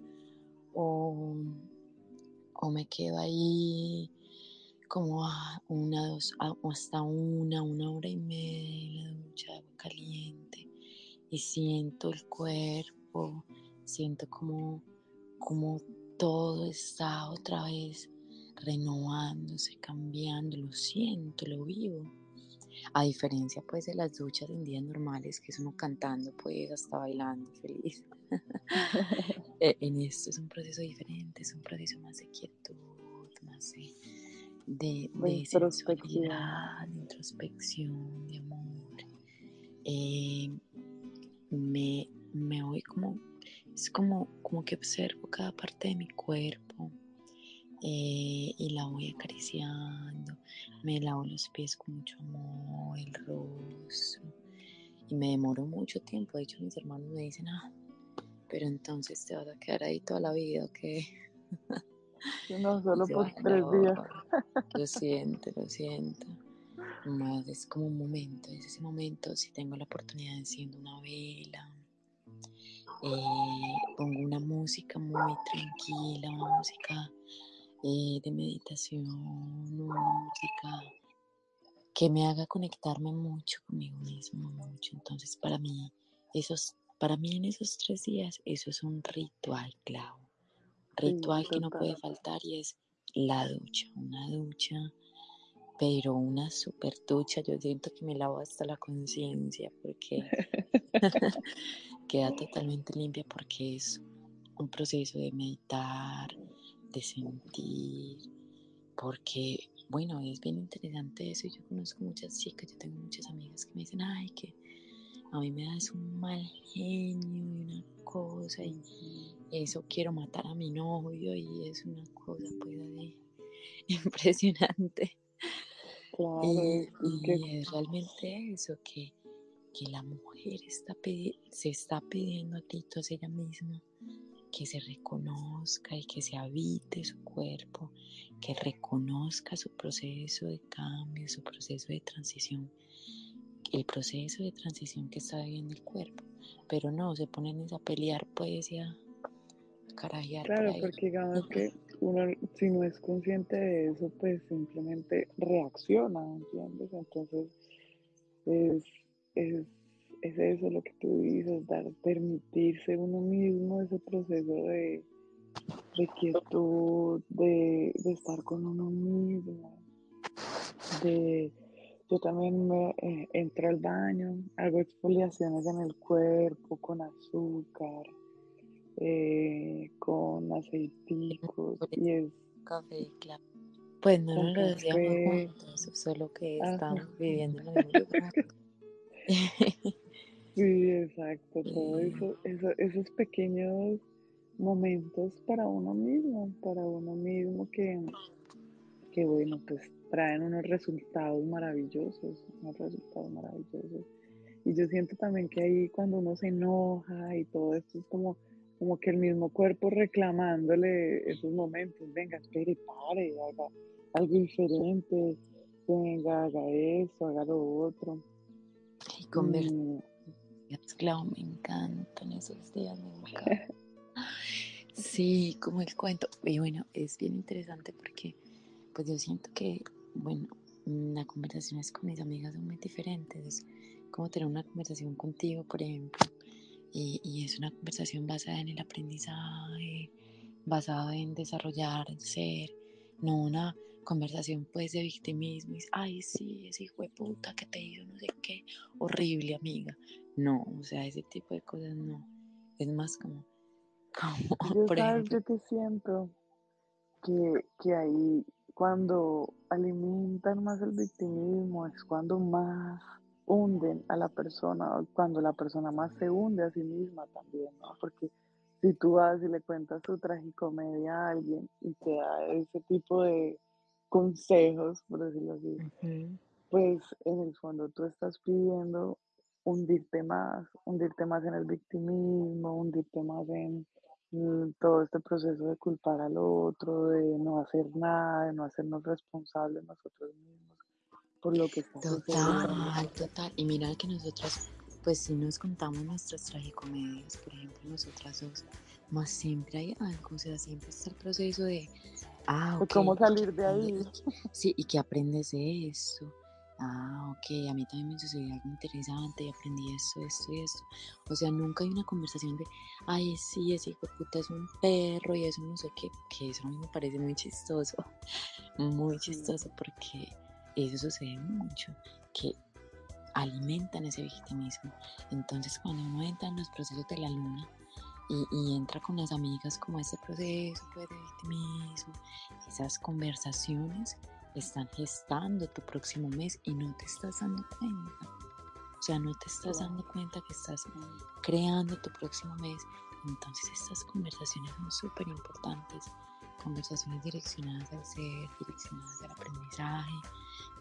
o, o me quedo ahí como a una, dos, hasta una, una hora y media la ducha de agua caliente y siento el cuerpo, siento como, como todo está otra vez renovándose, cambiando, lo siento, lo vivo. A diferencia pues de las duchas en días normales, que es uno cantando pues hasta bailando feliz. E, en esto es un proceso diferente, es un proceso más de quietud, más de de, de introspección, de introspección, de amor. Eh, me, me voy como, es como, como que observo cada parte de mi cuerpo eh, y la voy acariciando. Me lavo los pies con mucho amor, el rostro. Y me demoro mucho tiempo. De hecho, mis hermanos me dicen, ah, pero entonces te vas a quedar ahí toda la vida, ¿ok? No, solo por tres días. Lo siento, lo siento. Más es como un momento, es ese momento, si tengo la oportunidad de encender una vela, eh, pongo una música muy tranquila, una música eh, de meditación, una música que me haga conectarme mucho conmigo mismo, mucho. Entonces, para mí, esos, para mí en esos tres días, eso es un ritual clavo ritual que no puede faltar y es la ducha, una ducha, pero una super ducha. Yo siento que me lavo hasta la conciencia porque queda totalmente limpia porque es un proceso de meditar, de sentir, porque, bueno, es bien interesante eso. Yo conozco muchas chicas, yo tengo muchas amigas que me dicen, ay, que a mí me das un mal genio y una cosa y eso quiero matar a mi novio y es una cosa pues de impresionante. y, es realmente eso que, la mujer está se está pidiendo a gritos ella misma que se reconozca y que se habite su cuerpo, que reconozca su proceso de cambio, su proceso de transición el proceso de transición que está viviendo el cuerpo. Pero no, se ponen a pelear pues y a carajear. Claro, porque digamos que uno si no es consciente de eso, pues simplemente reacciona, ¿entiendes? Entonces es, es, es eso lo que tú dices, dar, permitirse uno mismo ese proceso de, de quietud, de, de estar con uno mismo, de yo también me eh, entro al baño, hago exfoliaciones en el cuerpo con azúcar, eh, con aceiticos y es... Café, claro. Pues no nos lo decíamos juntos, solo que estamos viviendo en el mismo lugar. sí, exacto, todo eso, esos pequeños momentos para uno mismo, para uno mismo que, que bueno, pues traen unos resultados maravillosos, unos resultados maravillosos. Y yo siento también que ahí cuando uno se enoja y todo esto es como, como que el mismo cuerpo reclamándole esos momentos, venga, espere, pare, haga algo diferente, venga, haga eso, haga lo otro. Y comer. Claro, me encantan esos días, me encanta. sí, como el cuento. Y bueno, es bien interesante porque pues yo siento que bueno, las conversaciones con mis amigas son muy diferentes. Es como tener una conversación contigo, por ejemplo, y, es una conversación basada en el aprendizaje, basada en desarrollar el ser, no una conversación pues de victimismo. Y, Ay, sí, ese hijo de puta que te hizo no sé qué, horrible amiga. No, o sea, ese tipo de cosas no. Es más como, como por ejemplo, yo te siento que, que ahí cuando alimentan más el victimismo es cuando más hunden a la persona, cuando la persona más se hunde a sí misma también, ¿no? Porque si tú vas y le cuentas tu tragicomedia a alguien y te da ese tipo de consejos, por decirlo así, pues en el fondo tú estás pidiendo hundirte más, hundirte más en el victimismo, hundirte más en mm, todo este proceso de culpar al otro, de no hacer nada, de no hacernos responsables nosotros mismos por lo que está. Total, total. Y mira que nosotros, pues si nos contamos nuestras tragicomedias, por ejemplo, nosotras dos, más siempre hay algo, o sea, siempre está el proceso de, ah. ¿Cómo salir de ahí? Sí, y que aprendes de esto ah, ok, a mí también me sucedió algo interesante y aprendí esto, esto y esto. O sea, nunca hay una conversación de, ay, sí, ese hijo de puta es un perro y eso no sé qué, que eso a mí me parece muy chistoso, muy chistoso porque eso sucede mucho, que alimentan ese victimismo. Entonces, cuando uno entra en los procesos de la luna, y, y, entra con las amigas como ese proceso pues, de victimismo, esas conversaciones están gestando tu próximo mes y no te estás dando cuenta. O sea, no te estás dando cuenta que estás creando tu próximo mes. Entonces estas conversaciones son súper importantes. Conversaciones direccionadas al ser, direccionadas al aprendizaje,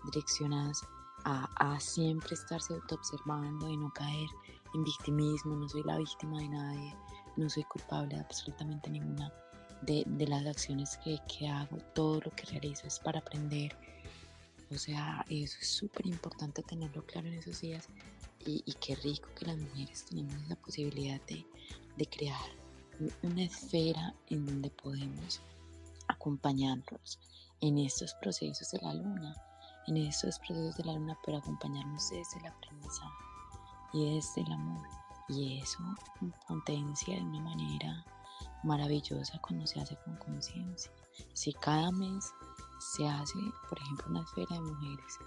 direccionadas a, a siempre estarse autoobservando y no caer en victimismo. No soy la víctima de nadie, no soy culpable de absolutamente ninguna de, las acciones que, que, hago, todo lo que realizo es para aprender. O sea, eso es súper importante tenerlo claro en esos días y, y, qué rico que las mujeres tenemos la posibilidad de, de crear una esfera en donde podemos acompañarnos en estos procesos de la luna, en estos procesos de la luna, pero acompañarnos desde el aprendizaje y desde el amor. Y eso potencia de una manera maravillosa cuando se hace con conciencia. Si cada mes se hace, por ejemplo, una esfera de mujeres,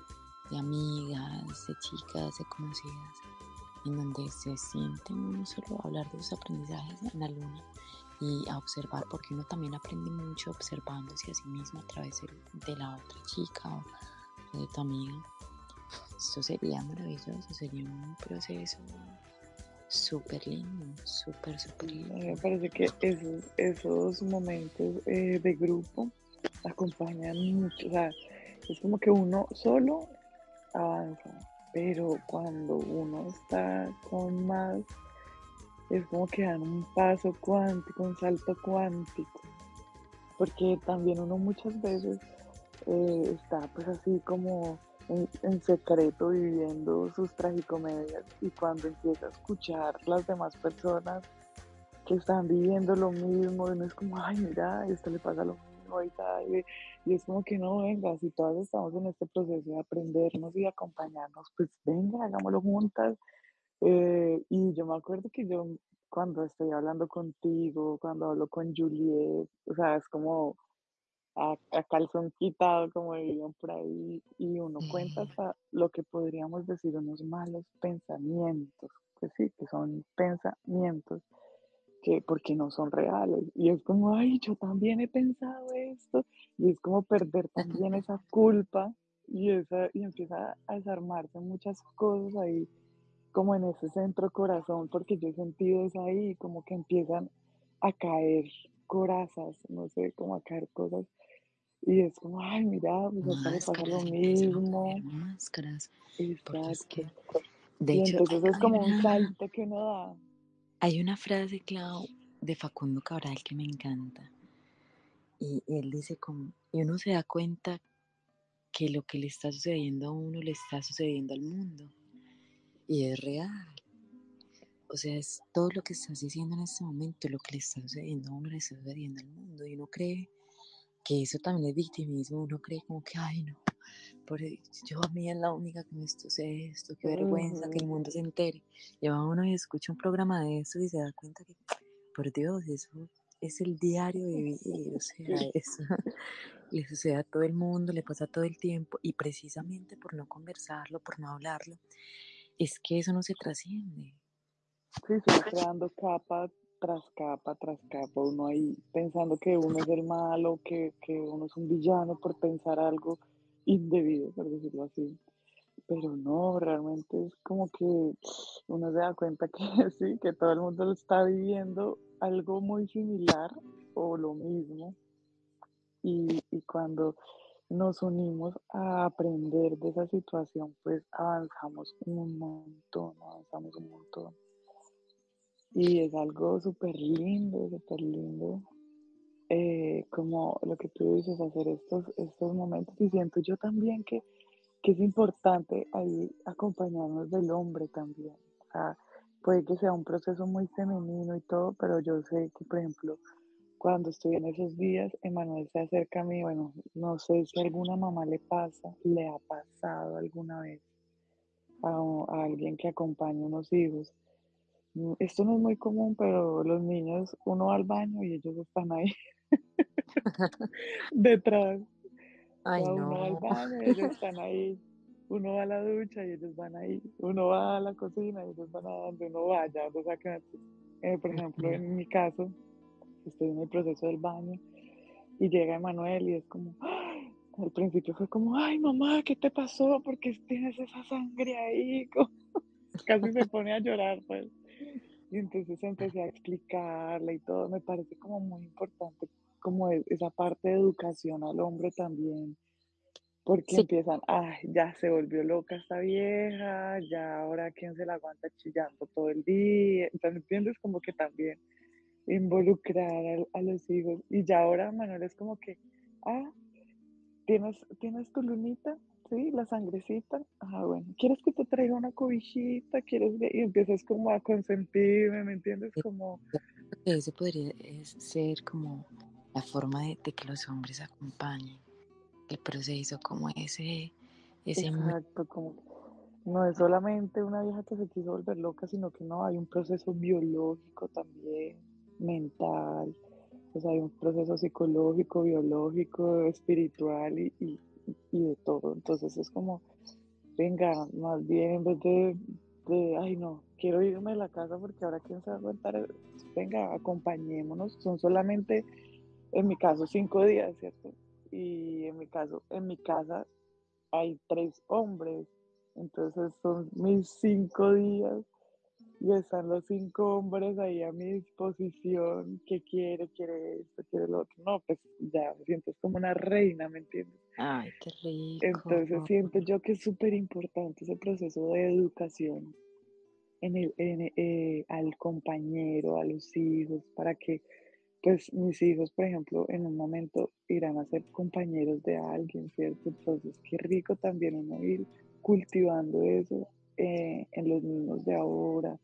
de amigas, de chicas, de conocidas, en donde se siente uno solo hablar de sus aprendizajes en la luna y a observar, porque uno también aprende mucho observándose a sí mismo a través de, la otra chica o de tu amiga. Esto sería maravilloso, sería un proceso súper lindo, súper, súper lindo. Me parece que esos, esos momentos eh, de grupo acompañan mucho, o sea, es como que uno solo avanza, pero cuando uno está con más, es como que dan un paso cuántico, un salto cuántico, porque también uno muchas veces eh, está pues así como en, secreto viviendo sus tragicomedias y cuando empieza a escuchar las demás personas que están viviendo lo mismo, uno es como, ay, mira, esto le pasa lo mismo y tal, y es como que no, venga, si todas estamos en este proceso de aprendernos y acompañarnos, pues venga, hagámoslo juntas. Eh, y yo me acuerdo que yo cuando estoy hablando contigo, cuando hablo con Juliet, o sea, es como, a, calzón quitado, como dirían por ahí, y uno cuenta hasta lo que podríamos decir unos malos pensamientos, que sí, que son pensamientos, que porque no son reales. Y es como, ay, yo también he pensado esto, y es como perder también esa culpa, y, esa, y empieza a desarmarse muchas cosas ahí, como en ese centro corazón, porque yo he sentido eso ahí, como que empiezan a caer corazas, no sé, como a caer cosas y es como, ay, mira, pues acá le pasa lo mismo. Máscaras. Exacto. de hecho, entonces es como un salto que no da. Hay una frase, Clau, de Facundo Cabral que me encanta. Y, él dice como, y uno se da cuenta que lo que le está sucediendo a uno le está sucediendo al mundo. Y es real. O sea, es todo lo que estás diciendo en este momento, lo que le está sucediendo a uno le está sucediendo al mundo. Y uno cree que eso también es victimismo, uno cree como que, ay no, por, yo a mí es la única que me sucede esto, qué vergüenza que el mundo se entere. Y va uno y escucha un programa de eso y se da cuenta que, por Dios, eso es el diario de vivir, o sea, eso le sucede a todo el mundo, le pasa todo el tiempo y precisamente por no conversarlo, por no hablarlo, es que eso no se trasciende. Sí, se va creando capas tras capa tras capa, uno ahí pensando que uno es el malo, que, que uno es un villano por pensar algo indebido, por decirlo así. Pero no, realmente es como que uno se da cuenta que sí, que todo el mundo está viviendo algo muy similar o lo mismo. Y, y cuando nos unimos a aprender de esa situación, pues avanzamos un montón, avanzamos un montón. Y es algo súper lindo, súper lindo, eh, como lo que tú dices, hacer estos, estos momentos. Y siento yo también que, que es importante ahí acompañarnos del hombre también. O sea, puede que sea un proceso muy femenino y todo, pero yo sé que, por ejemplo, cuando estoy en esos días, Emanuel se acerca a mí, bueno, no sé si alguna mamá le pasa, le ha pasado alguna vez a, a alguien que acompaña a unos hijos. Esto no es muy común, pero los niños, uno va al baño y ellos están ahí detrás. O uno va al baño y ellos están ahí. Uno va a la ducha y ellos van ahí. Uno va a la cocina y ellos van a donde uno vaya. O sea, que, eh, por ejemplo, en mi caso, estoy en el proceso del baño y llega Emanuel y es como, ¡ay! al principio fue como, ay mamá, ¿qué te pasó? ¿Por qué tienes esa sangre ahí? Como- Casi se pone a llorar, pues. Y entonces empecé a explicarle y todo. Me parece como muy importante, como e- esa parte de educación al hombre también, porque Sí, empiezan, ay, ya se volvió loca esta vieja, ya ahora quién se la aguanta chillando todo el día. Entonces, ¿entiendes? Como que también involucrar al- a, los hijos. Y ya ahora Manuel es como que, ah, ¿tienes, ¿tienes tu lunita? Sí, la sangrecita. Ah, bueno, ¿quieres que te traiga una cobijita? ¿Quieres que-?" Y empiezas como a consentirme, ¿me entiendes? Como, ese podría ser como la forma de, de que los hombres acompañen el proceso, como ese, exacto, como no es solamente una vieja que se quiso volver loca, sino que no, hay un proceso biológico también, mental, o sea, hay un proceso psicológico, biológico, espiritual y, y, y de todo. Entonces es como, venga, más bien en vez de, ay no, quiero irme de la casa porque ahora quién se va a aguantar, venga, acompañémonos, son solamente, en mi caso, cinco días, ¿cierto? Y en mi caso, en mi casa hay tres hombres, entonces son mis cinco días y están los cinco hombres ahí a mi disposición, que quiere, quiere esto, quiere lo otro, no, pues ya me siento como una reina, ¿me entiendes? Ay, qué rico. Entonces siento yo que es súper importante ese proceso de educación en el, en, eh, al compañero, a los hijos, para que pues mis hijos, por ejemplo, en un momento irán a ser compañeros de alguien, ¿cierto? Entonces, qué rico también uno ir cultivando eso eh, en los niños de ahora,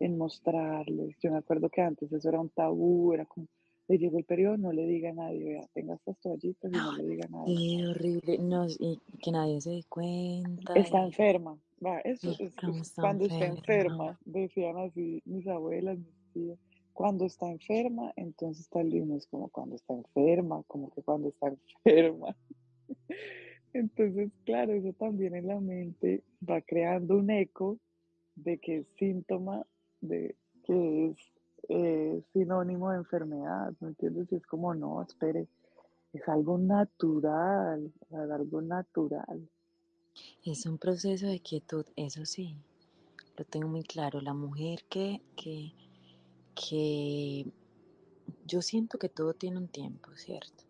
en mostrarles. Yo me acuerdo que antes eso era un tabú, era como, le llegó el periodo, no le diga a nadie, vea, tenga estas toallitas y no le diga a nadie. Qué horrible. No, y que nadie se dé cuenta Está y, enferma, va, eso es, es cuando está enferma. decían así mis abuelas, mis tías. Cuando está enferma, entonces está lindo, es como cuando está enferma, como que cuando está enferma. Entonces, claro, eso también en la mente va creando un eco de que es síntoma de que es eh, sinónimo de enfermedad, ¿me entiendes? Y es como, no, espere, es algo natural, algo natural. Es un proceso de quietud, eso sí, lo tengo muy claro. La mujer que, que, que yo siento que todo tiene un tiempo, ¿cierto?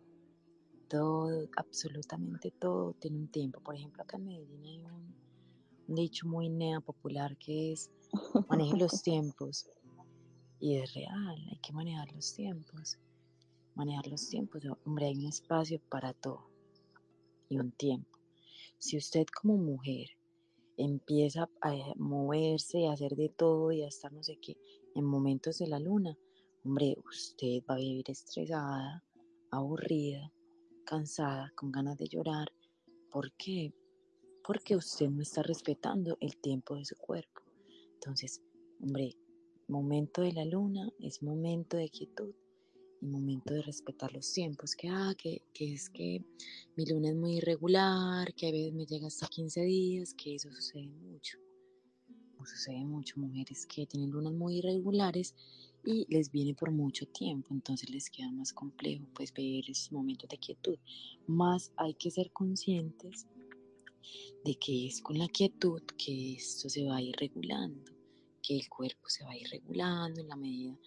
Todo, absolutamente todo tiene un tiempo. Por ejemplo, acá en Medellín hay un, un dicho muy nea popular que es maneje los tiempos. Y es real, hay que manejar los tiempos. Manejar los tiempos, hombre, hay un espacio para todo y un tiempo. Si usted como mujer empieza a moverse, a hacer de todo y a estar no sé qué en momentos de la luna, hombre, usted va a vivir estresada, aburrida, cansada, con ganas de llorar. ¿Por qué? Porque usted no está respetando el tiempo de su cuerpo. Entonces, hombre, momento de la luna es momento de quietud y momento de respetar los tiempos. Que, ah, que, que es que mi luna es muy irregular, que a veces me llega hasta 15 días, que eso sucede mucho. Sucede mucho, mujeres que tienen lunas muy irregulares y les viene por mucho tiempo, entonces les queda más complejo pues ver esos momentos de quietud. Más hay que ser conscientes de que es con la quietud que esto se va a ir regulando, que el cuerpo se va a ir regulando en la medida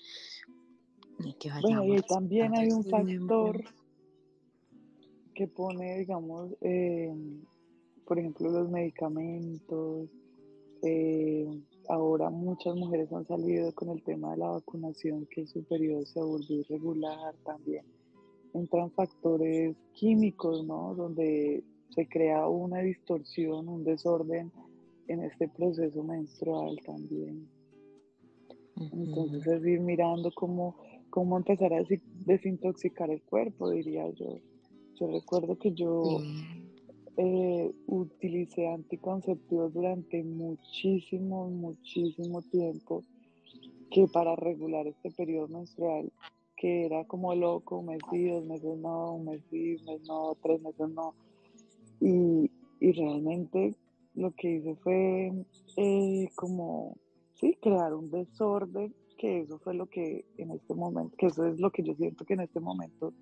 en que Bueno, y también hay un factor que pone, digamos, eh, por ejemplo, los medicamentos. Eh, ahora muchas mujeres han salido con el tema de la vacunación, que su periodo se volvió irregular también. Entran factores químicos, ¿no? Donde se crea una distorsión, un desorden en este proceso menstrual también. Entonces es ir mirando cómo, cómo empezar a desintoxicar el cuerpo, diría yo. Yo recuerdo que yo eh, utilicé anticonceptivos durante muchísimo, muchísimo tiempo, que para regular este periodo menstrual, que era como loco, un mes sí, dos meses no, un mes sí, un mes no, tres meses no. Y, y realmente lo que hice fue eh, como, sí, crear un desorden, que eso fue lo que en este momento, que eso es lo que yo siento que en este momento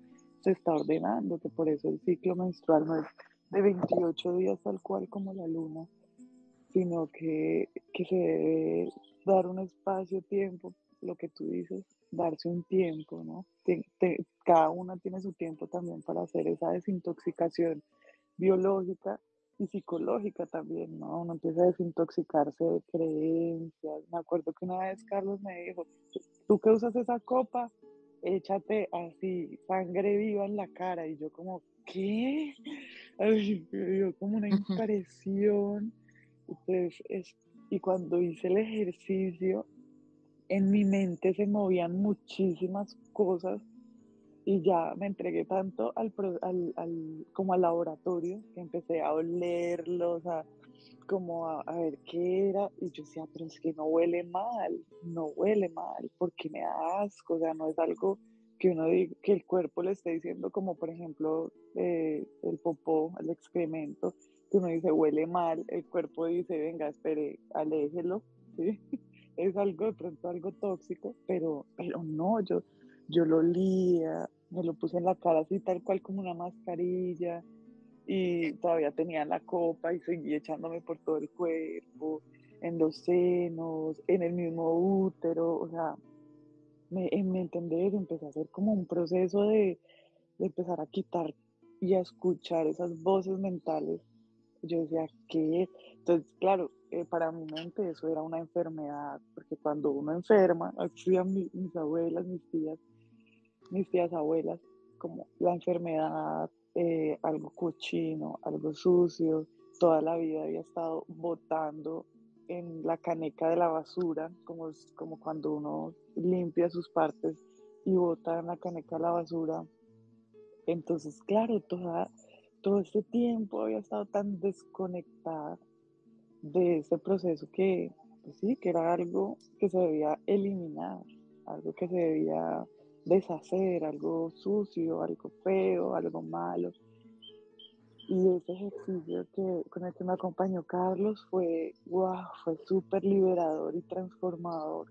se está ordenando, que por eso el ciclo menstrual no es de 28 días tal cual como la luna, sino que, se debe dar un espacio, tiempo, lo que tú dices, darse un tiempo, ¿no? cada una tiene su tiempo también para hacer esa desintoxicación biológica y psicológica también, ¿no? Uno empieza a desintoxicarse de creencias. Me acuerdo que una vez Carlos me dijo, tú que usas esa copa, échate así sangre viva en la cara. Y yo como, ¿qué? Ay, me dio como una impresión. Entonces, y cuando hice el ejercicio, en mi mente se movían muchísimas cosas y ya me entregué tanto al, al, como al laboratorio que empecé a olerlos, a, como a, ver qué era, y yo decía, pero es que no huele mal, no huele mal, porque me da asco, o sea, no es algo que uno diga, que el cuerpo le esté diciendo, como por ejemplo eh, el popó, el excremento, que uno dice huele mal, el cuerpo dice, venga, espere, aléjelo, ¿sí? es algo de pronto algo tóxico, pero, pero no, yo, yo lo olía, me lo puse en la cara así tal cual como una mascarilla, y todavía tenía la copa y seguí echándome por todo el cuerpo, en los senos, en el mismo útero, o sea, me, en mi entender empecé a hacer como un proceso de, empezar a quitar y a escuchar esas voces mentales. Yo decía, ¿qué? Entonces, claro, eh, para mi mente eso era una enfermedad, porque cuando uno enferma, así mis, mis abuelas, mis tías, mis tías abuelas, como la enfermedad eh, algo cochino, algo sucio, toda la vida había estado botando en la caneca de la basura, como, como cuando uno limpia sus partes y bota en la caneca de la basura. Entonces, claro, toda, todo ese tiempo había estado tan desconectada de ese proceso que, pues sí, que era algo que se debía eliminar, algo que se debía deshacer, algo sucio, algo feo, algo malo. Y ese ejercicio que, con el que me acompañó Carlos fue, wow, fue súper liberador y transformador.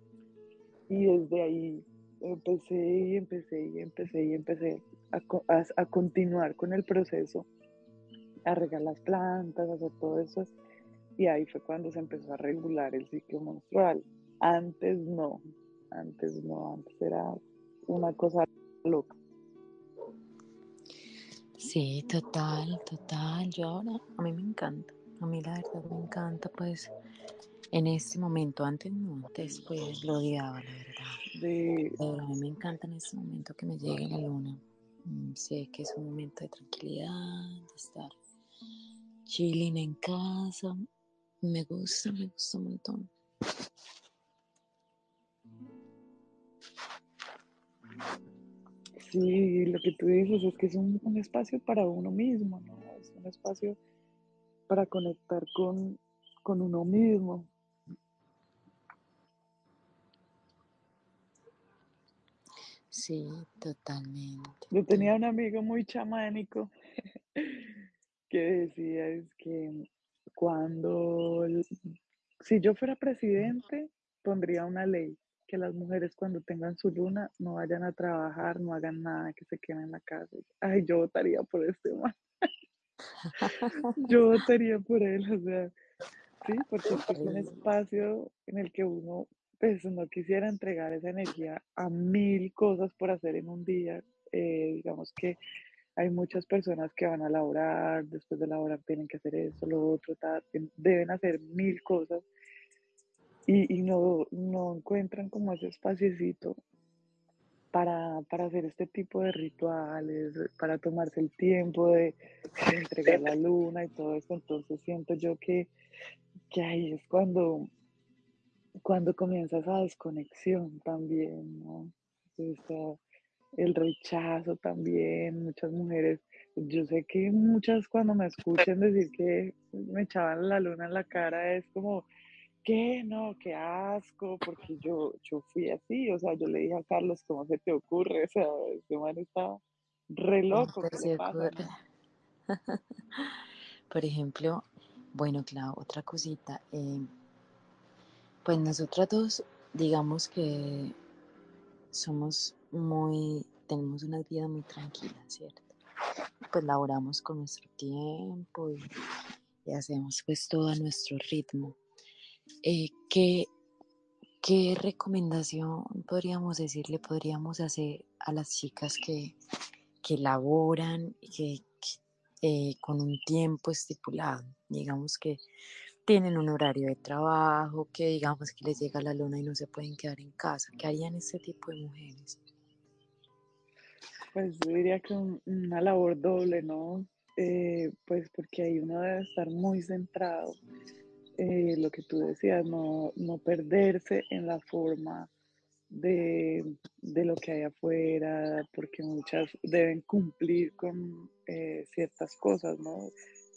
Y desde ahí empecé y empecé y empecé y empecé a, a, continuar con el proceso, a regar las plantas, a hacer todo eso. Y ahí fue cuando se empezó a regular el ciclo menstrual. Antes no, antes no, antes era una cosa loca. Sí, total, total. Yo ahora, a mí me encanta, a mí la verdad me encanta, pues en este momento, antes no, después lo odiaba, la verdad. Pero a mí me encanta en este momento que me llegue la luna. Mm, sé que es un momento de tranquilidad, de estar chilling en casa. Me gusta, me gusta un montón. Sí, lo que tú dices es que es un, espacio para uno mismo, ¿no? Es un espacio para conectar con, con uno mismo. Sí, totalmente. Yo tenía un amigo muy chamánico que decía es que cuando, si yo fuera presidente, pondría una ley que las mujeres cuando tengan su luna no vayan a trabajar, no hagan nada, que se queden en la casa. Ay, yo votaría por este man. yo votaría por él, o sea, sí, porque es un espacio en el que uno, pues, no quisiera entregar esa energía a mil cosas por hacer en un día. Eh, digamos que hay muchas personas que van a laborar, después de laborar tienen que hacer esto, lo otro, deben hacer mil cosas y, no, no, encuentran como ese espaciecito para, para, hacer este tipo de rituales, para tomarse el tiempo de, entregar la luna y todo eso. Entonces siento yo que, que ahí es cuando, cuando comienza esa desconexión también, ¿no? el rechazo también, muchas mujeres, yo sé que muchas cuando me escuchan decir que me echaban la luna en la cara es como, ¿qué? No, qué asco, porque yo, yo fui así, o sea, yo le dije a Carlos, ¿cómo se te ocurre? O sea, este man está re loco. Por ejemplo, bueno, claro, otra cosita, eh, pues nosotras dos, digamos que somos muy, tenemos una vida muy tranquila, ¿cierto? Pues laboramos con nuestro tiempo y, hacemos pues todo a nuestro ritmo. Eh, ¿qué, ¿Qué recomendación podríamos decirle, podríamos hacer a las chicas que, que laboran y que, eh, con un tiempo estipulado? Digamos que tienen un horario de trabajo, que digamos que les llega la luna y no se pueden quedar en casa. ¿Qué harían este tipo de mujeres? Pues yo diría que una labor doble, ¿no? Eh, pues porque ahí uno debe estar muy centrado, eh, lo que tú decías, no, no perderse en la forma de, de, lo que hay afuera, porque muchas deben cumplir con eh, ciertas cosas, ¿no?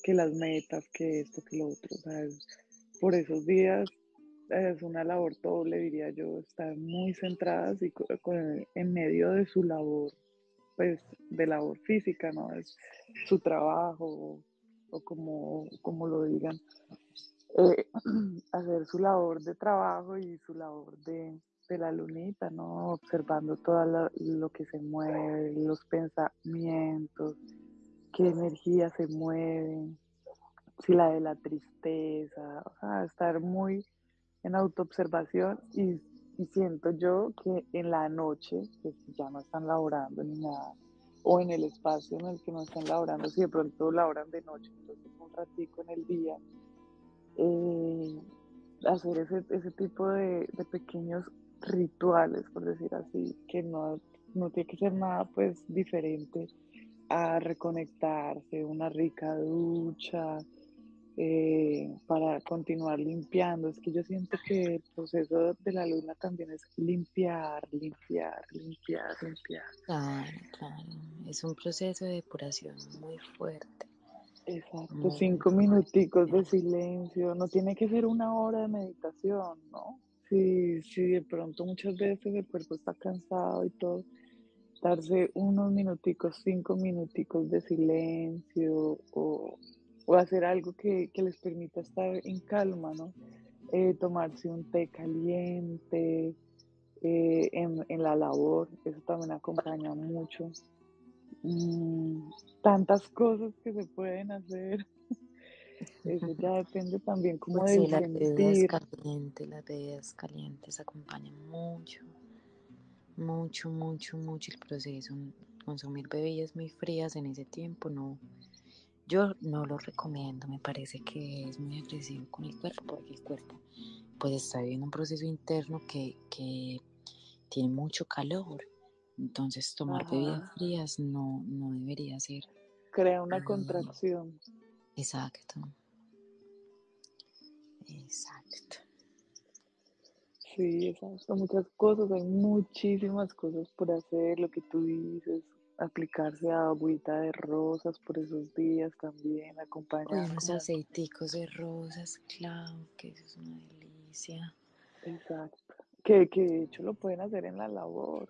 Que las metas, que esto, que lo otro. ¿sabes? Por esos días es una labor doble, diría yo, estar muy centradas y en medio de su labor pues de labor física, ¿no? Es su trabajo o como, como lo digan, eh, hacer su labor de trabajo y su labor de, la lunita, ¿no? Observando todo lo, que se mueve, los pensamientos, qué energía se mueve, si la de la tristeza, o sea, estar muy en autoobservación y y siento yo que en la noche, que ya no están laborando ni nada, o en el espacio en el que no están laborando, si de pronto laboran de noche, entonces un ratico en el día, eh, hacer ese, ese tipo de, de, pequeños rituales, por decir así, que no, no tiene que ser nada pues diferente a reconectarse, una rica ducha, eh, para continuar limpiando. Es que yo siento que el proceso de la luna también es limpiar, limpiar, limpiar, limpiar. Claro, claro. Es un proceso de depuración muy fuerte. Exacto, cinco minuticos de silencio. No tiene que ser una hora de meditación, ¿no? Si, si de pronto muchas veces el cuerpo está cansado y todo, darse unos minuticos, cinco minuticos de silencio o o hacer algo que, les permita estar en calma, ¿no? Eh, tomarse un té caliente eh, en, la labor, eso también acompaña mucho. Mm, tantas cosas que se pueden hacer. Eso ya depende también como pues de las bebidas calientes, las bebidas calientes acompañan mucho, mucho, mucho, mucho el proceso. Consumir bebidas muy frías en ese tiempo no, yo no lo recomiendo, me parece que es muy agresivo con el cuerpo porque el cuerpo pues está viviendo un proceso interno que, tiene mucho calor. Entonces tomar bebidas frías no, no debería ser. Crea una contracción. Exacto. Exacto. Sí, exacto. Muchas cosas, hay muchísimas cosas por hacer, lo que tú dices, aplicarse agüita de rosas por esos días también, acompañar. unos aceiticos de rosas, claro, que eso es una delicia. Exacto. Que, que de hecho lo pueden hacer en la labor.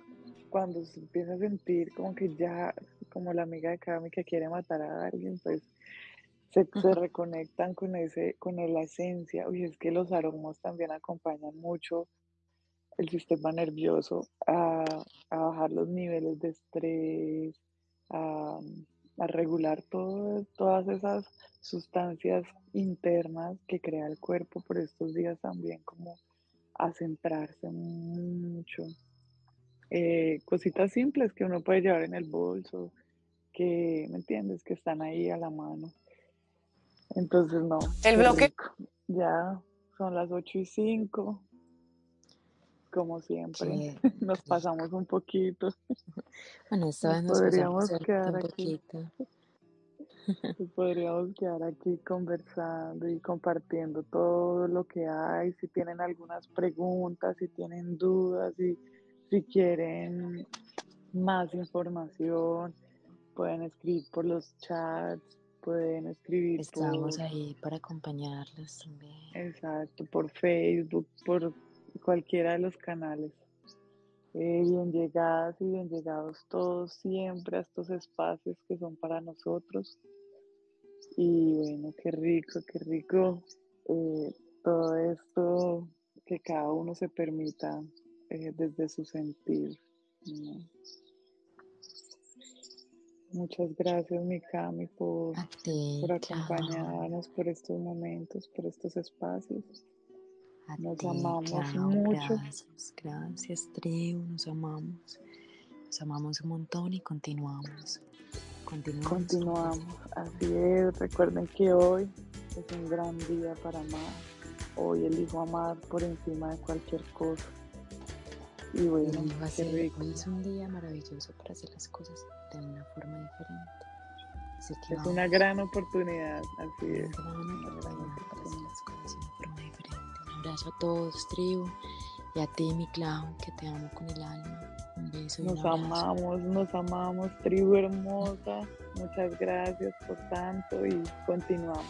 Cuando se empieza a sentir como que ya, como la amiga de Cami que quiere matar a alguien, pues se, se reconectan con ese, con la esencia. Uy, es que los aromas también acompañan mucho el sistema nervioso, a, bajar los niveles de estrés, a, regular todas esas sustancias internas que crea el cuerpo por estos días también, como a centrarse mucho. Eh, cositas simples que uno puede llevar en el bolso, que, ¿me entiendes? Que están ahí a la mano. Entonces, no. El bloque. Ya son las 8 y 5. Como siempre, nos pasamos un poquito. Bueno, esta vez nos, podríamos quedar aquí. podríamos quedar aquí conversando y compartiendo todo lo que hay. Si tienen algunas preguntas, si tienen dudas, si, si quieren más información, pueden escribir por los chats, pueden escribir Estamos ahí para acompañarlos también. Exacto, por Facebook, por cualquiera de los canales. Eh, bien llegadas y bien llegados todos siempre a estos espacios que son para nosotros. Y bueno, qué rico, qué rico eh, todo esto que cada uno se permita eh, desde su sentir. Muchas gracias, Mikami, por, por acompañarnos por estos momentos, por estos espacios. nos amamos mucho. Gracias, gracias, Tribu, nos amamos. Nos amamos un montón y continuamos. Continuamos. Continuamos, así es. Recuerden que hoy es un gran día para amar. Hoy elijo amar por encima de cualquier cosa. Y bueno, Hoy es un día maravilloso para hacer las cosas de una forma diferente. es una gran oportunidad, así es. Una gran oportunidad para hacer las cosas de una forma diferente. Un abrazo a todos, tribu, y a ti, mi clown, que te amo con el alma. Un beso y Nos amamos, nos amamos, tribu hermosa. Muchas gracias por tanto y continuamos.